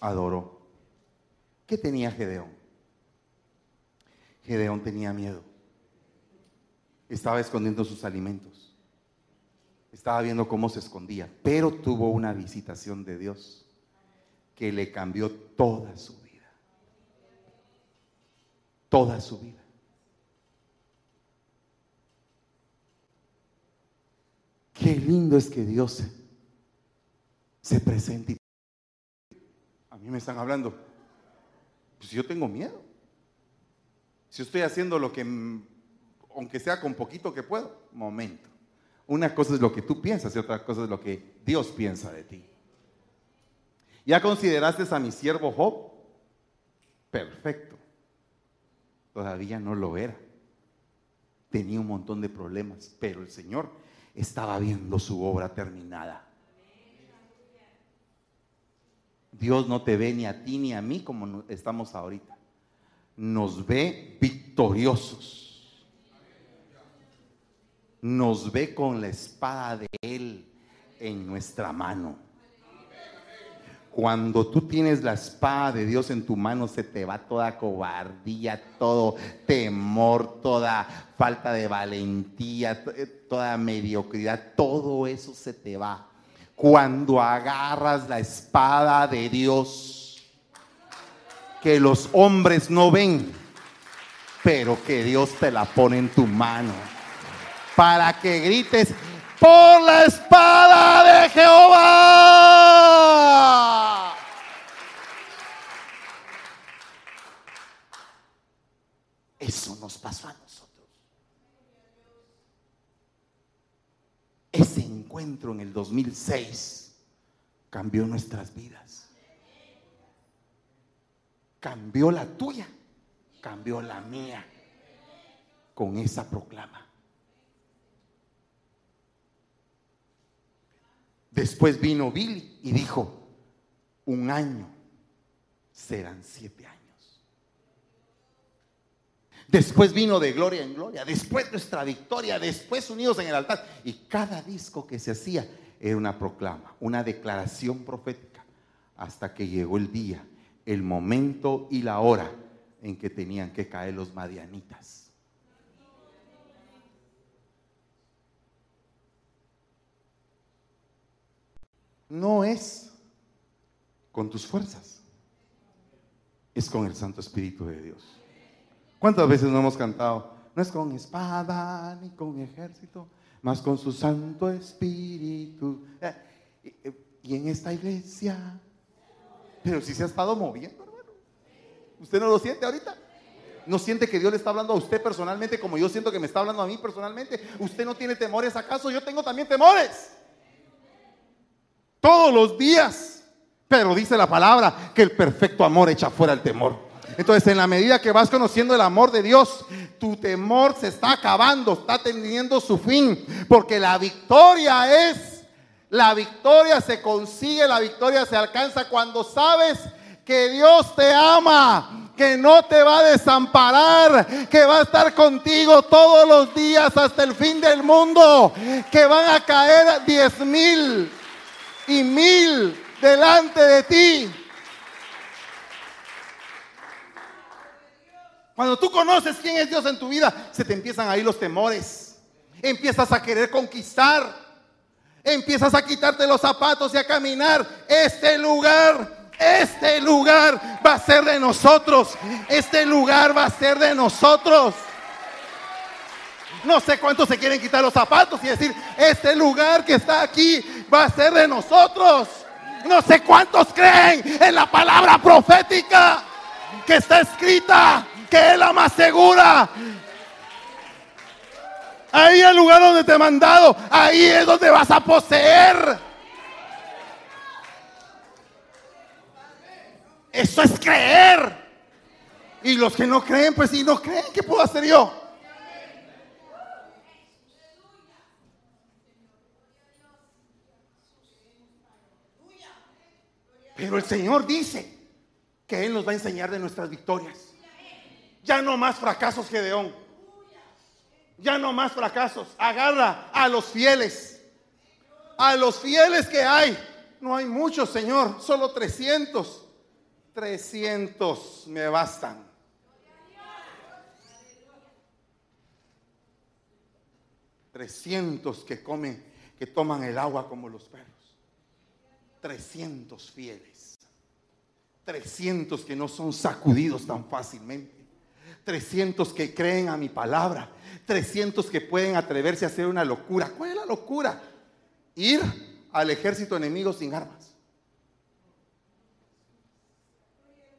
Adoró. ¿Qué tenía Gedeón? Gedeón tenía miedo. Estaba escondiendo sus alimentos. Estaba viendo cómo se escondía. Pero tuvo una visitación de Dios que le cambió toda su vida. Toda su vida. Qué lindo es que Dios se presente. A mí me están hablando. Pues yo tengo miedo. Si estoy haciendo lo que, aunque sea con poquito que puedo, momento. Una cosa es lo que tú piensas y otra cosa es lo que Dios piensa de ti. ¿Ya consideraste a mi siervo Job? Perfecto. Todavía no lo era. Tenía un montón de problemas, pero el Señor estaba viendo su obra terminada. Dios no te ve ni a ti ni a mí como estamos ahorita. Nos ve victoriosos. Nos ve con la espada de Él en nuestra mano. Cuando tú tienes la espada de Dios en tu mano, se te va toda cobardía, todo temor, toda falta de valentía, eh, toda mediocridad, todo eso se te va. Cuando agarras la espada de Dios, que los hombres no ven, pero que Dios te la pone en tu mano, para que grites, por la espada de Jehová. Eso nos pasó a nosotros. Ese encuentro en el 2006 cambió nuestras vidas. Cambió la tuya, cambió la mía con esa proclama. Después vino Billy y dijo, un año serán siete años. Después vino de gloria en gloria, después nuestra victoria, después unidos en el altar. Y cada disco que se hacía era una proclama, una declaración profética, hasta que llegó el día, el momento y la hora en que tenían que caer los madianitas. No es con tus fuerzas, es con el Santo Espíritu de Dios. ¿Cuántas veces no hemos cantado? No es con espada ni con ejército, más con su Santo Espíritu. Eh, y en esta iglesia, pero si se ha estado moviendo, hermano. ¿Usted no lo siente ahorita? ¿No siente que Dios le está hablando a usted personalmente como yo siento que me está hablando a mí personalmente? ¿Usted no tiene temores acaso? Yo tengo también temores. Todos los días. Pero dice la palabra que el perfecto amor echa fuera el temor. Entonces, en la medida que vas conociendo el amor de Dios, tu temor se está acabando, está teniendo su fin, porque la victoria es, la victoria se consigue, la victoria se alcanza cuando sabes que Dios te ama, que no te va a desamparar, que va a estar contigo todos los días hasta el fin del mundo, que van a caer diez mil y mil delante de ti Cuando tú conoces quién es Dios en tu vida, se te empiezan a ir los temores. Empiezas a querer conquistar. Empiezas a quitarte los zapatos y a caminar. Este lugar, este lugar va a ser de nosotros. Este lugar va a ser de nosotros. No sé cuántos se quieren quitar los zapatos y decir, este lugar que está aquí va a ser de nosotros. No sé cuántos creen en la palabra profética que está escrita que es la más segura. Ahí el lugar donde te he mandado, ahí es donde vas a poseer. Eso es creer. Y los que no creen, pues si no creen, ¿qué puedo hacer yo? Pero el Señor dice que Él nos va a enseñar de nuestras victorias. Ya no más fracasos, Gedeón. Ya no más fracasos. Agarra a los fieles. A los fieles que hay. No hay muchos, Señor. Solo 300. 300 me bastan. Trescientos que comen, que toman el agua como los perros. 300 fieles. 300 que no son sacudidos tan fácilmente. 300 que creen a mi palabra. 300 que pueden atreverse a hacer una locura. ¿Cuál es la locura? Ir al ejército enemigo sin armas.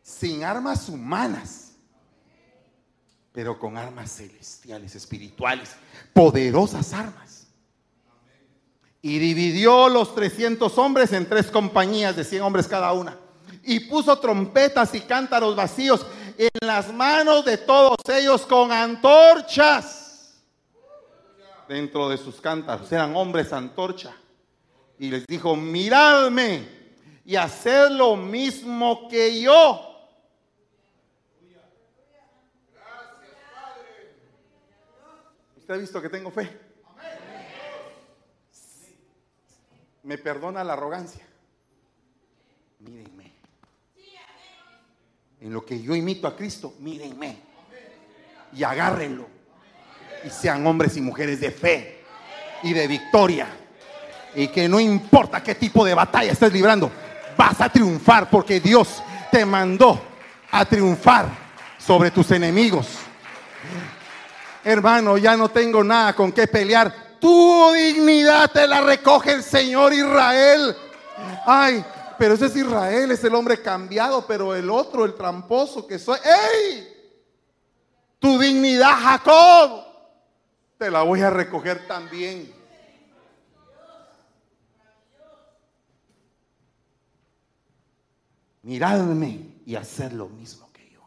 Sin armas humanas, pero con armas celestiales, espirituales, poderosas armas. Y dividió los 300 hombres en tres compañías de 100 hombres cada una. Y puso trompetas y cántaros vacíos en las manos de todos ellos con antorchas. Dentro de sus cántaros eran hombres antorcha y les dijo, miradme y haced lo mismo que yo. ¿Usted ha visto que tengo fe? Me perdona la arrogancia. Mírenme. En lo que yo imito a Cristo, mírenme. Y agárrenlo. Y sean hombres y mujeres de fe y de victoria. Y que no importa qué tipo de batalla estés librando, vas a triunfar porque Dios te mandó a triunfar sobre tus enemigos. Hermano, ya no tengo nada con qué pelear. Tu dignidad te la recoge el Señor Israel. Ay, pero ese es Israel, es el hombre cambiado, pero el otro, el tramposo que soy. ¡Ey! Tu dignidad, Jacob, te la voy a recoger también. miradme y hacer lo mismo que yo.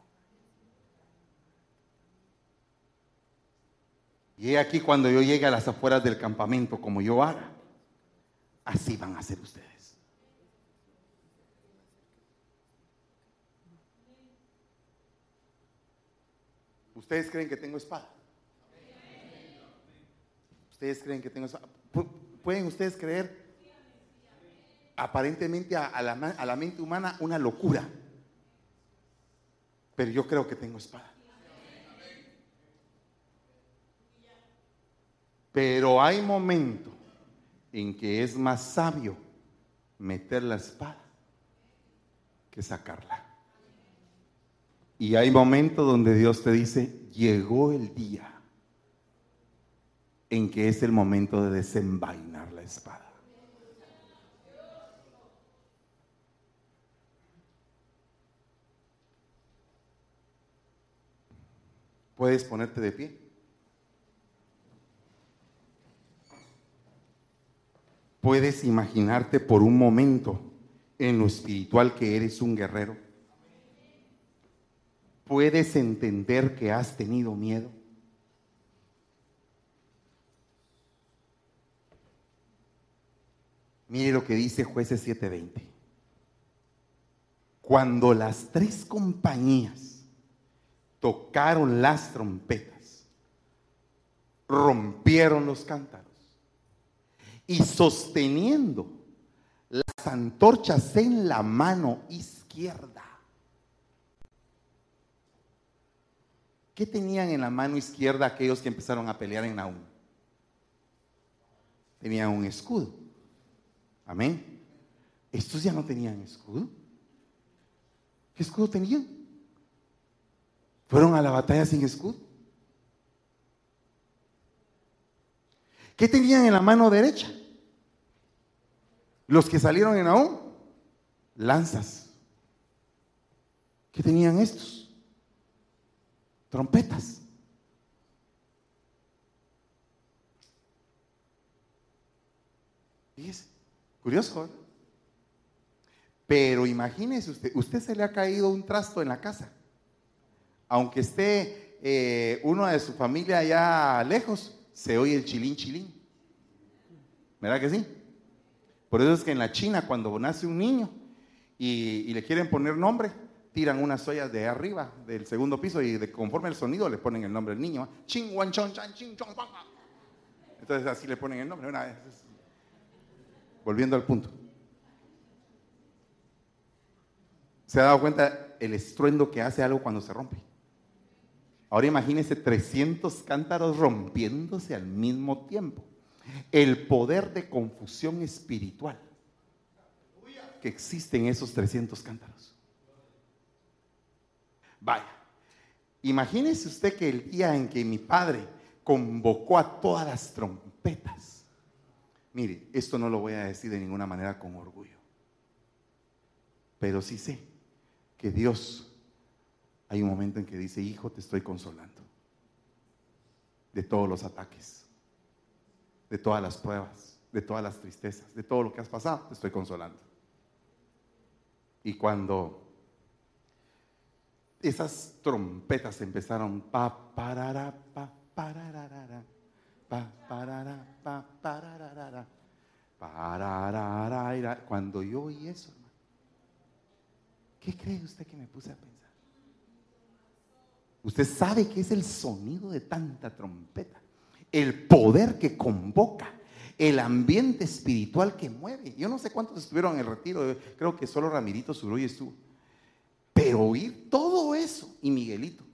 Y he aquí cuando yo llegue a las afueras del campamento, como yo haga, así van a ser ustedes. ¿Ustedes creen que tengo espada? ¿Ustedes creen que tengo espada? ¿Pueden ustedes creer aparentemente a, la, mente humana una locura. Pero yo creo que tengo espada. Pero hay momentos en que es más sabio meter la espada que sacarla. Y hay momentos donde Dios te dice, llegó el día en que es el momento de desenvainar la espada. Puedes ponerte de pie. Puedes imaginarte por un momento en lo espiritual que eres un guerrero. Puedes entender que has tenido miedo. Mire lo que dice jueces 7:20. Cuando las tres compañías tocaron las trompetas, rompieron los cántaros y sosteniendo las antorchas en la mano izquierda. ¿Qué tenían en la mano izquierda aquellos que empezaron a pelear en Naúm? Tenían un escudo. Amén. Estos ya no tenían escudo. ¿Qué escudo tenían? Fueron a la batalla sin escudo. ¿Qué tenían en la mano derecha? Los que salieron en aún, lanzas. ¿Qué tenían estos? Trompetas. Fíjese, curioso. ¿eh? Pero imagínese usted, usted se le ha caído un trasto en la casa aunque esté eh, uno de su familia allá lejos, se oye el chilín chilín. ¿Verdad que sí? Por eso es que en la China, cuando nace un niño y, le quieren poner nombre, tiran unas ollas de arriba, del segundo piso, y de, conforme el sonido le ponen el nombre del niño. Ching, wan, chon, chan, ching, chong, Entonces así le ponen el nombre. Una vez. Volviendo al punto. ¿Se ha dado cuenta el estruendo que hace algo cuando se rompe? Ahora imagínense 300 cántaros rompiéndose al mismo tiempo. El poder de confusión espiritual que existe en esos 300 cántaros. Vaya, imagínese usted que el día en que mi padre convocó a todas las trompetas, mire, esto no lo voy a decir de ninguna manera con orgullo, pero sí sé que Dios hay un momento en que dice, hijo, te estoy consolando de todos los ataques, de todas las pruebas, de todas las tristezas, de todo lo que has pasado, te estoy consolando. Y cuando esas trompetas empezaron, pa, parara, pa, pa, parara, pa, cuando yo oí eso, ¿qué cree usted que me puse a pensar? Usted sabe que es el sonido de tanta trompeta, el poder que convoca, el ambiente espiritual que mueve. Yo no sé cuántos estuvieron en el retiro, creo que solo Ramirito Suroy estuvo. Pero oír todo y Miguelito,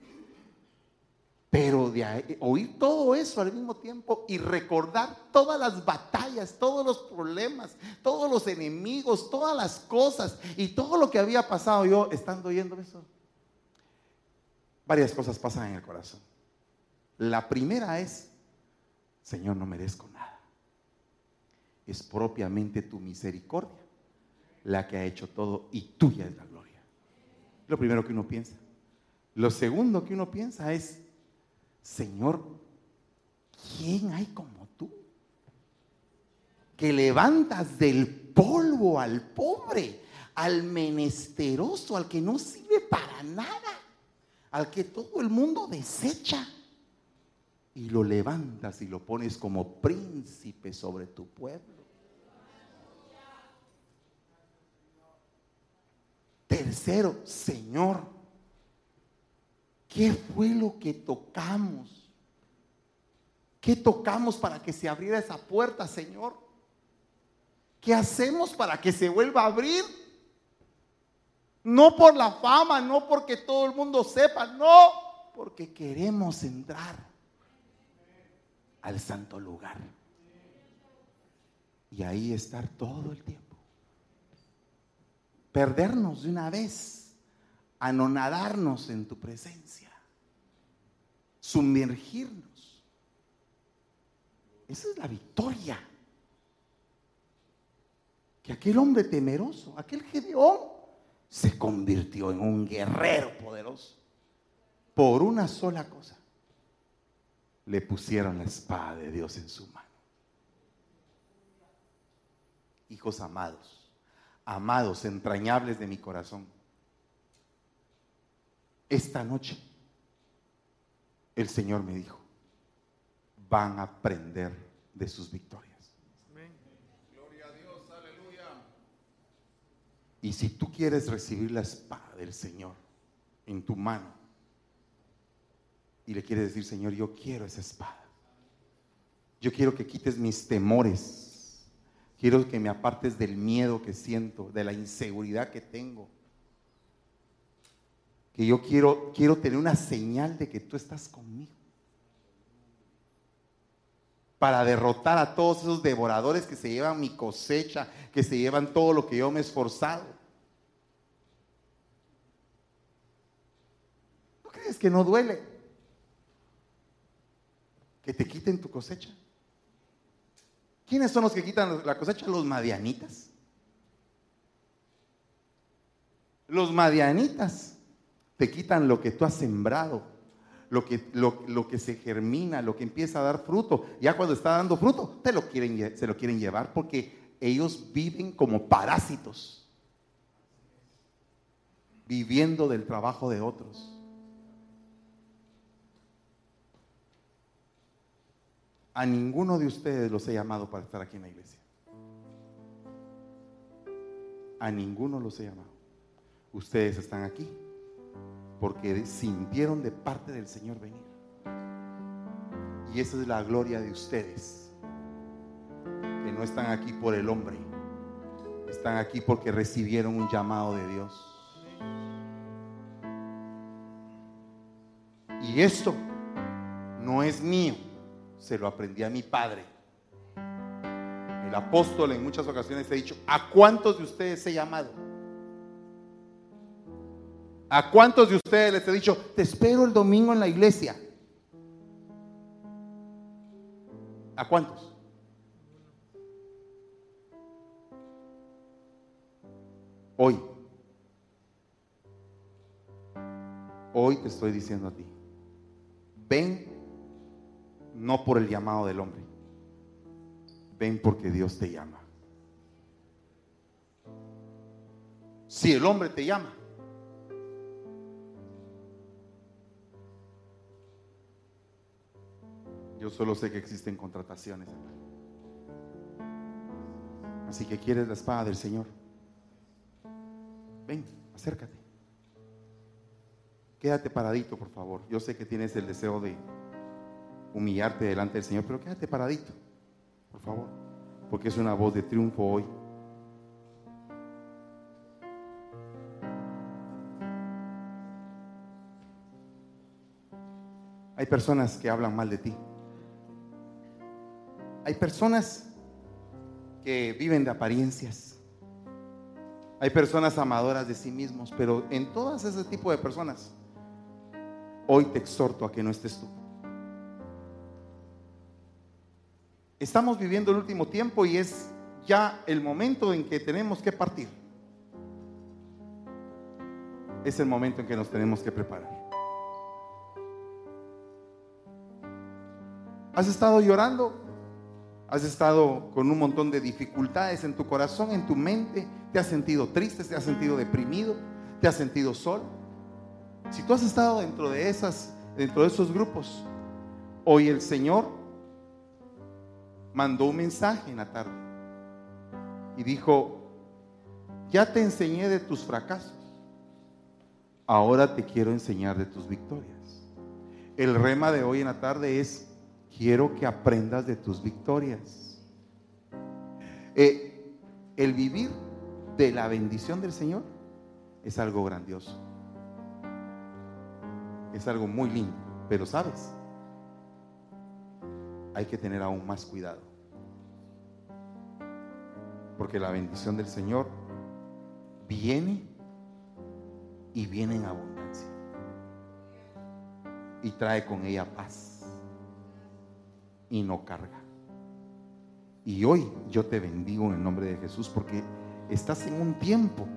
pero de oír todo eso al mismo tiempo y recordar todas las batallas, todos los problemas, todos los enemigos, todas las cosas y todo lo que había pasado yo estando oyendo eso varias cosas pasan en el corazón. La primera es, Señor, no merezco nada. Es propiamente tu misericordia la que ha hecho todo y tuya es la gloria. Lo primero que uno piensa. Lo segundo que uno piensa es, Señor, ¿quién hay como tú? Que levantas del polvo al pobre, al menesteroso, al que no sirve para nada al que todo el mundo desecha y lo levantas y lo pones como príncipe sobre tu pueblo. Tercero, Señor, ¿qué fue lo que tocamos? ¿Qué tocamos para que se abriera esa puerta, Señor? ¿Qué hacemos para que se vuelva a abrir? No por la fama, no porque todo el mundo sepa, no, porque queremos entrar al santo lugar. Y ahí estar todo el tiempo. Perdernos de una vez, anonadarnos en tu presencia, sumergirnos. Esa es la victoria. Que aquel hombre temeroso, aquel Gedeón, se convirtió en un guerrero poderoso. Por una sola cosa. Le pusieron la espada de Dios en su mano. Hijos amados, amados, entrañables de mi corazón. Esta noche el Señor me dijo, van a aprender de sus victorias. Y si tú quieres recibir la espada del Señor en tu mano y le quieres decir, Señor, yo quiero esa espada. Yo quiero que quites mis temores. Quiero que me apartes del miedo que siento, de la inseguridad que tengo. Que yo quiero, quiero tener una señal de que tú estás conmigo. Para derrotar a todos esos devoradores que se llevan mi cosecha, que se llevan todo lo que yo me he esforzado. es que no duele? Que te quiten tu cosecha. ¿Quiénes son los que quitan la cosecha? Los madianitas. Los madianitas te quitan lo que tú has sembrado, lo que, lo, que se germina, lo que empieza a dar fruto. Ya cuando está dando fruto, te lo quieren, se lo quieren llevar porque ellos viven como parásitos, viviendo del trabajo de otros. A ninguno de ustedes los he llamado para estar aquí en la iglesia. A ninguno los he llamado. Ustedes están aquí porque sintieron de parte del Señor venir. Y esa es la gloria de ustedes, que no están aquí por el hombre, están aquí porque recibieron un llamado de Dios. Y esto no es mío, se lo aprendí a mi padre. El apóstol en muchas ocasiones ha dicho, ¿a cuántos de ustedes he llamado? ¿A cuántos de ustedes les he dicho, te espero el domingo en la iglesia? ¿A cuántos? Hoy. Hoy te estoy diciendo a ti, ven no por el llamado del hombre, ven porque Dios te llama. Si el hombre te llama, yo solo sé que existen contrataciones. Así que quieres la espada del Señor. Ven, acércate. Quédate paradito, por favor. Yo sé que tienes el deseo de humillarte delante del Señor, pero quédate paradito, por favor, porque es una voz de triunfo hoy. Hay personas que hablan mal de ti. Hay personas que viven de apariencias. Hay personas amadoras de sí mismos, pero en todas ese tipo de personas, hoy te exhorto a que no estés tú. Estamos viviendo el último tiempo y es ya el momento en que tenemos que partir. Es el momento en que nos tenemos que preparar. ¿Has estado llorando? ¿Has estado con un montón de dificultades en tu corazón, en tu mente? ¿Te has sentido triste? ¿Te has sentido deprimido? ¿Te has sentido solo? Si tú has estado dentro de esas, dentro de esos grupos, hoy el Señor mandó un mensaje en la tarde y dijo, ya te enseñé de tus fracasos, ahora te quiero enseñar de tus victorias. El rema de hoy en la tarde es, quiero que aprendas de tus victorias. Eh, el vivir de la bendición del Señor es algo grandioso. Es algo muy lindo, pero sabes, hay que tener aún más cuidado. Porque la bendición del Señor viene y viene en abundancia. Y trae con ella paz. Y no carga. Y hoy yo te bendigo en el nombre de Jesús porque estás en un tiempo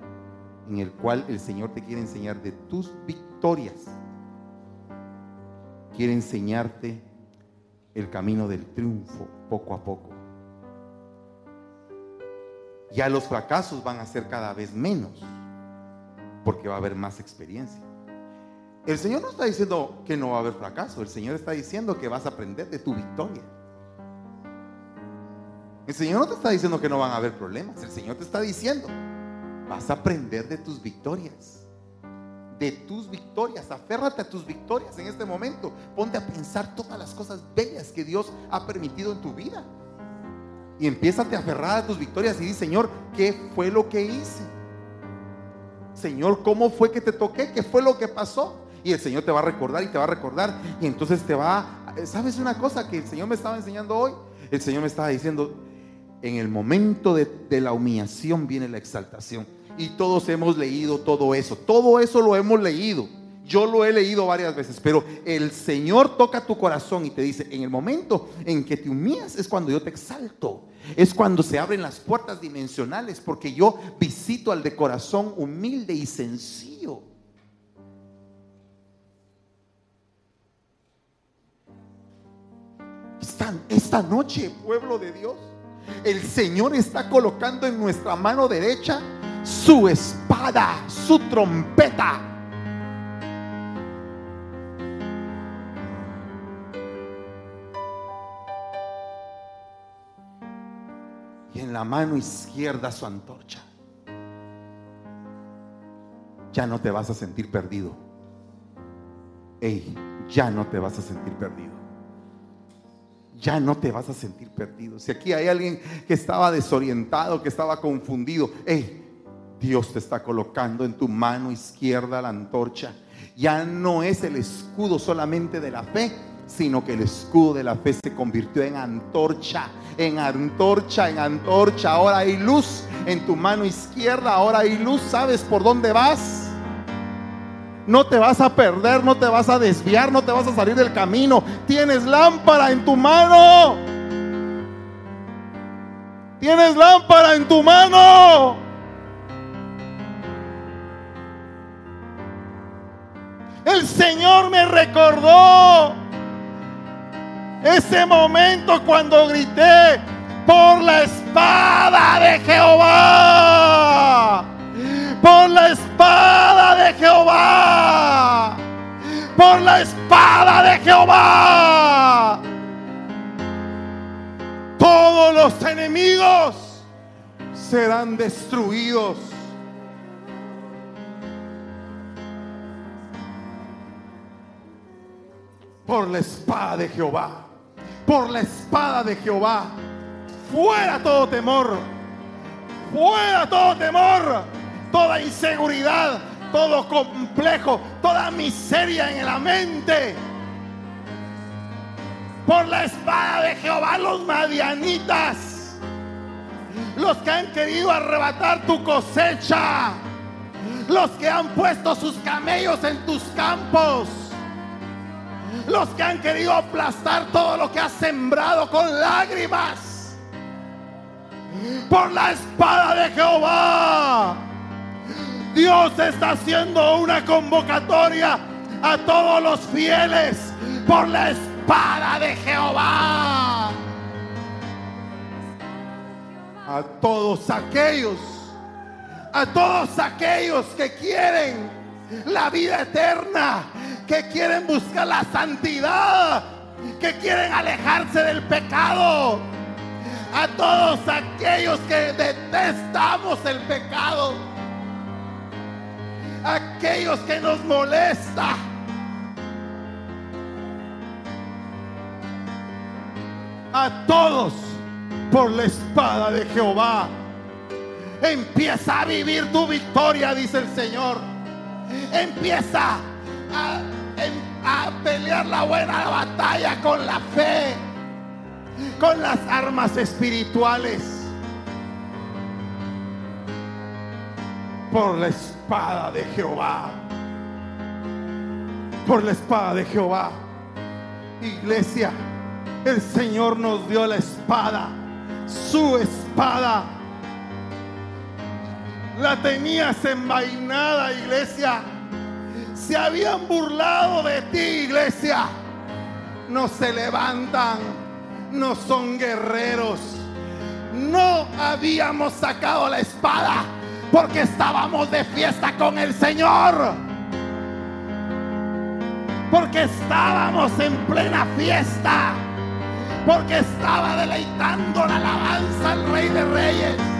en el cual el Señor te quiere enseñar de tus victorias. Quiere enseñarte el camino del triunfo poco a poco. Ya los fracasos van a ser cada vez menos, porque va a haber más experiencia. El Señor no está diciendo que no va a haber fracaso, el Señor está diciendo que vas a aprender de tu victoria. El Señor no te está diciendo que no van a haber problemas, el Señor te está diciendo, vas a aprender de tus victorias de tus victorias. Aférrate a tus victorias en este momento. Ponte a pensar todas las cosas bellas que Dios ha permitido en tu vida. Y empieza a aferrar a tus victorias y di, Señor, ¿qué fue lo que hice? Señor, ¿cómo fue que te toqué? ¿Qué fue lo que pasó? Y el Señor te va a recordar y te va a recordar. Y entonces te va, ¿sabes una cosa que el Señor me estaba enseñando hoy? El Señor me estaba diciendo, en el momento de, de la humillación viene la exaltación. Y todos hemos leído todo eso. Todo eso lo hemos leído. Yo lo he leído varias veces, pero el Señor toca tu corazón y te dice, en el momento en que te humillas es cuando yo te exalto. Es cuando se abren las puertas dimensionales, porque yo visito al de corazón humilde y sencillo. Esta, noche, pueblo de Dios, el Señor está colocando en nuestra mano derecha su espada, su trompeta. Y en la mano izquierda su antorcha. Ya no te vas a sentir perdido. Ya no te vas a sentir perdido ya no te vas a sentir perdido. Si aquí hay alguien que estaba desorientado, que estaba confundido, hey, Dios te está colocando en tu mano izquierda la antorcha. Ya no es el escudo solamente de la fe, sino que el escudo de la fe se convirtió en antorcha, en antorcha, en antorcha. Ahora hay luz en tu mano izquierda, ahora hay luz, ¿sabes por dónde vas? No te vas a perder, no te vas a desviar, no te vas a salir del camino. Tienes lámpara en tu mano. Tienes lámpara en tu mano. El Señor me recordó ese momento cuando grité por la espada de Jehová. Por la espada de Jehová. Por la espada de Jehová. Todos los enemigos serán destruidos. Por la espada de Jehová por la espada de Jehová. Fuera todo temor. Fuera todo temor. Toda inseguridad. Todo complejo. Toda miseria en la mente. Por la espada de Jehová los madianitas. Los que han querido arrebatar tu cosecha. Los que han puesto sus camellos en tus campos los que han querido aplastar todo lo que has sembrado con lágrimas. Por la espada de Jehová. Dios está haciendo una convocatoria a todos los fieles por la espada de Jehová. A todos aquellos, a todos aquellos que quieren la vida eterna, que quieren buscar la santidad, que quieren alejarse del pecado. A todos aquellos que detestamos el pecado. Aquellos que nos molesta. A todos por la espada de Jehová. Empieza a vivir tu victoria, dice el Señor. Empieza a a pelear la buena batalla con la fe, con las armas espirituales. Por la espada de Jehová. Por la espada de Jehová. Iglesia, el Señor nos dio la espada, su espada. La tenías envainada, iglesia se habían burlado de ti, iglesia. No se levantan, no son guerreros. No habíamos sacado la espada porque estábamos de fiesta con el Señor. Porque estábamos en plena fiesta. Porque estaba deleitando la alabanza al Rey de Reyes.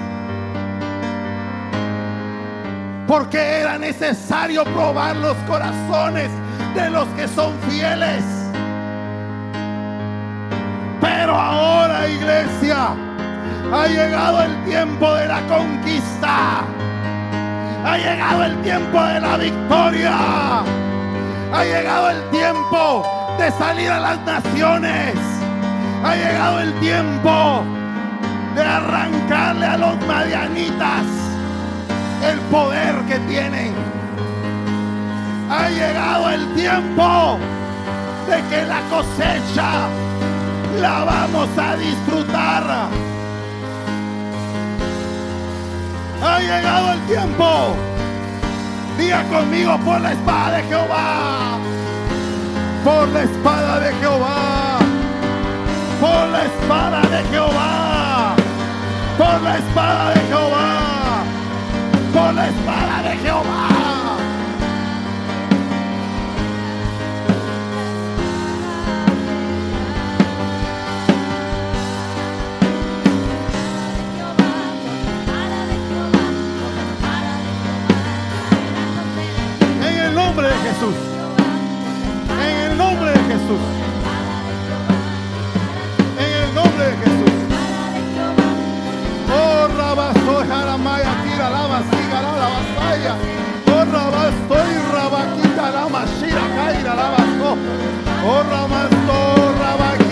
porque era necesario probar los corazones de los que son fieles. Pero ahora, iglesia, ha llegado el tiempo de la conquista. Ha llegado el tiempo de la victoria. Ha llegado el tiempo de salir a las naciones. Ha llegado el tiempo de arrancarle a los madianitas el poder que tienen. Ha llegado el tiempo de que la cosecha la vamos a disfrutar. Ha llegado el tiempo. Diga conmigo por la espada de Jehová. Por la espada de Jehová. Por la espada de Jehová. Por la espada de Jehová por la espada de Jehová. Jesús. En el nombre de Jesús. Oh, rabastoy, jaramaya, tira, lava, siga, la basaya. Oh, rabastoy, rabaquita, la mashira, caira, la basto. Oh, rabastoy, rabaquita.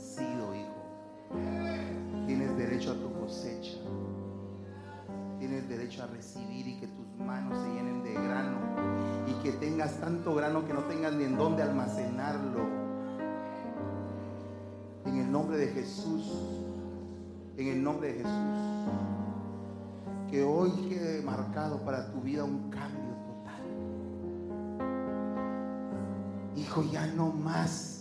Vencido, hijo. Tienes derecho a tu cosecha. Tienes derecho a recibir y que tus manos se llenen de grano y que tengas tanto grano que no tengas ni en dónde almacenarlo. En el nombre de Jesús, en el nombre de Jesús, que hoy quede marcado para tu vida un cambio total. Hijo, ya no más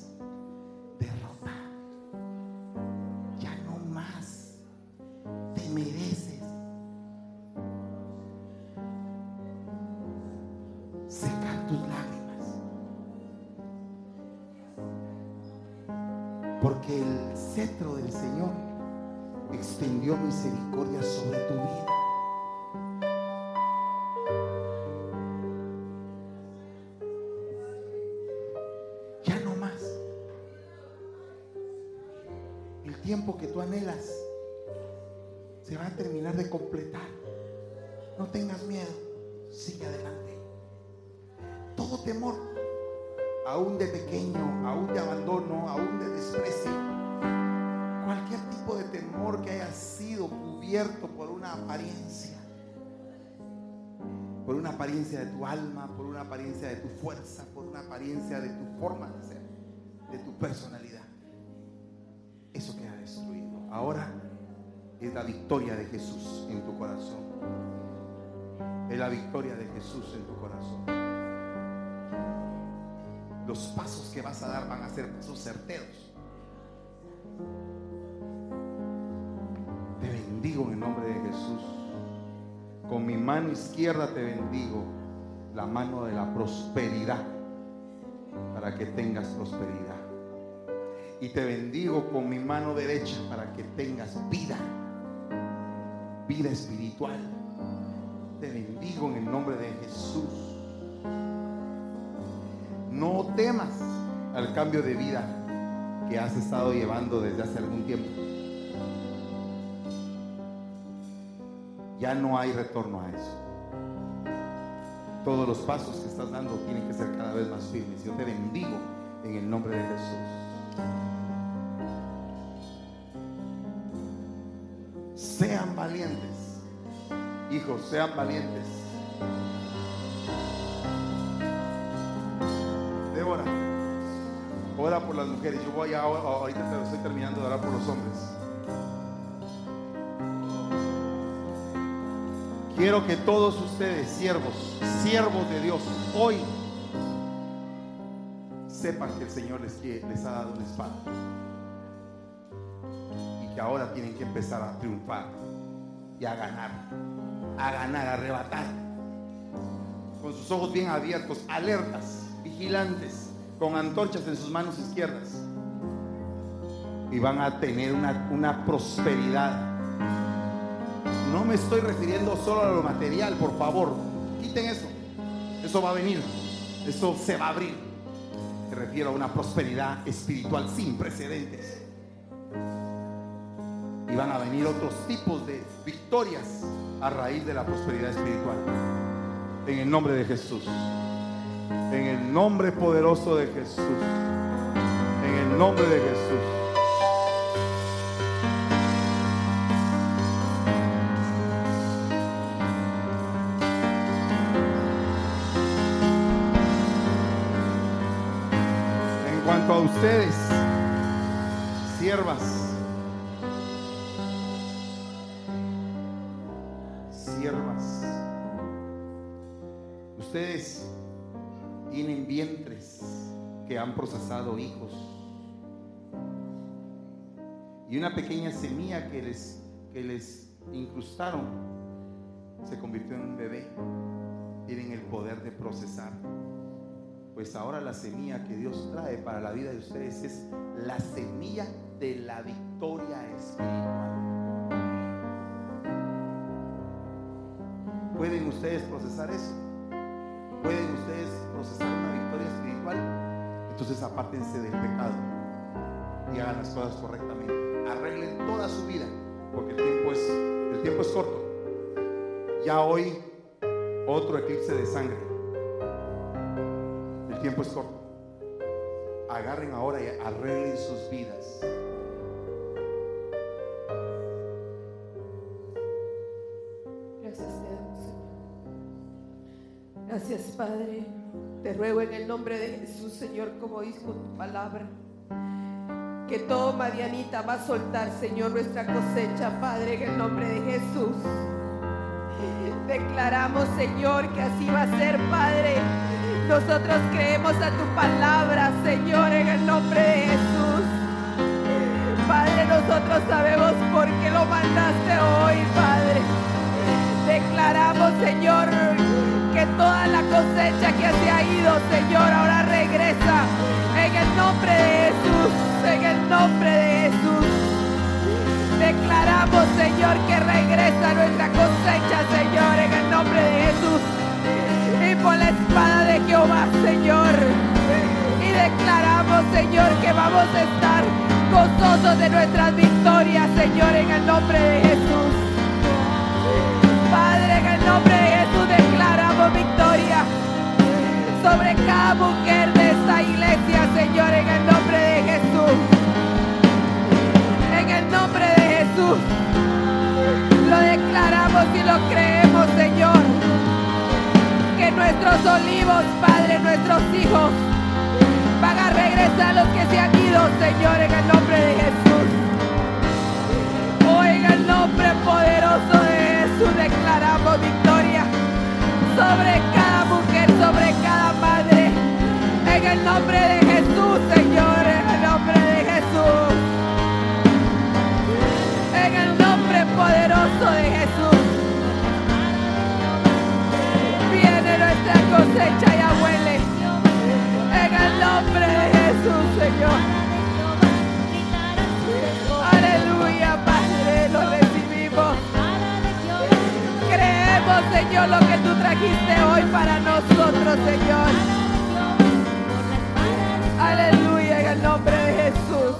apariencia de tu alma, por una apariencia de tu fuerza, por una apariencia de tu forma de ser, de tu personalidad. Eso queda destruido. Ahora es la victoria de Jesús en tu corazón. Es la victoria de Jesús en tu corazón los pasos que vas a dar van a ser pasos certeros. Te bendigo en el nombre de. Con mi mano izquierda te bendigo, la mano de la prosperidad, para que tengas prosperidad. Y te bendigo con mi mano derecha para que tengas vida, vida espiritual. Te bendigo en el nombre de Jesús. No temas al cambio de vida que has estado llevando desde hace algún tiempo. Ya no hay retorno a eso. Todos los pasos que estás dando tienen que ser cada vez más firmes. Yo te bendigo en el nombre de Jesús. Sean valientes. Hijos, sean valientes. Débora, ora por las mujeres. Yo voy a, ahorita estoy terminando de orar por los hombres. Quiero que todos ustedes, siervos, siervos de Dios, hoy sepan que el Señor les, les ha dado una espada. Y que ahora tienen que empezar a triunfar. y a ganar, a ganar, a arrebatar. Con sus ojos bien abiertos, alertas, vigilantes, con antorchas en sus manos izquierdas. Y van a tener una, una prosperidad. No me estoy refiriendo solo a lo material, por favor. Quiten eso. Eso va a venir. Eso se va a abrir. Me refiero a una prosperidad espiritual sin precedentes. Y van a venir otros tipos de victorias a raíz de la prosperidad espiritual. En el nombre de Jesús. En el nombre poderoso de Jesús. En el nombre de Jesús. Han procesado hijos y una pequeña semilla que les, que les incrustaron se convirtió en un bebé. Tienen el poder de procesar. Pues ahora la semilla que Dios trae para la vida de ustedes es la semilla de la victoria espiritual. ¿Pueden ustedes procesar eso? ¿Pueden ustedes procesar una victoria espiritual? Entonces apártense del pecado y hagan las cosas correctamente. Arreglen toda su vida, porque el tiempo es, el tiempo es corto. Ya hoy otro eclipse de sangre. El tiempo es corto. Agarren ahora y arreglen sus vidas. Gracias te. Gracias, Padre. Te ruego en el nombre de Jesús, Señor, como dijo tu palabra, que todo Madianita va a soltar, Señor, nuestra cosecha, Padre, en el nombre de Jesús. Declaramos, Señor, que así va a ser, Padre. Nosotros creemos a tu palabra, Señor, en el nombre de Jesús. Padre, nosotros sabemos por qué lo mandaste hoy, Padre. Declaramos, Señor, que toda la cosecha que se ha ido, Señor, ahora regresa. En el nombre de Jesús, en el nombre de Jesús. Declaramos, Señor, que regresa nuestra cosecha, Señor, en el nombre de Jesús. Y por la espada de Jehová, Señor. Y declaramos, Señor, que vamos a estar gozosos de nuestras victorias, Señor, en el nombre de Jesús. Padre, en el nombre de Jesús victoria sobre cada mujer de esta iglesia, Señor, en el nombre de Jesús. En el nombre de Jesús. Lo declaramos y lo creemos, Señor. Que nuestros olivos, Padre, nuestros hijos, van a regresar los que se han ido, Señor, en el nombre de Jesús. Oh, en el nombre poderoso de Jesús declaramos victoria sobre cada mujer, sobre cada madre. En el nombre de Jesús, Señor, en el nombre de Jesús. En el nombre poderoso de Jesús. Viene nuestra cosecha y abuele. En el nombre de Jesús, Señor. Aleluya, Padre, lo recibimos. Señor, lo que tú trajiste hoy para nosotros, Señor. Aleluya, en el nombre de Jesús.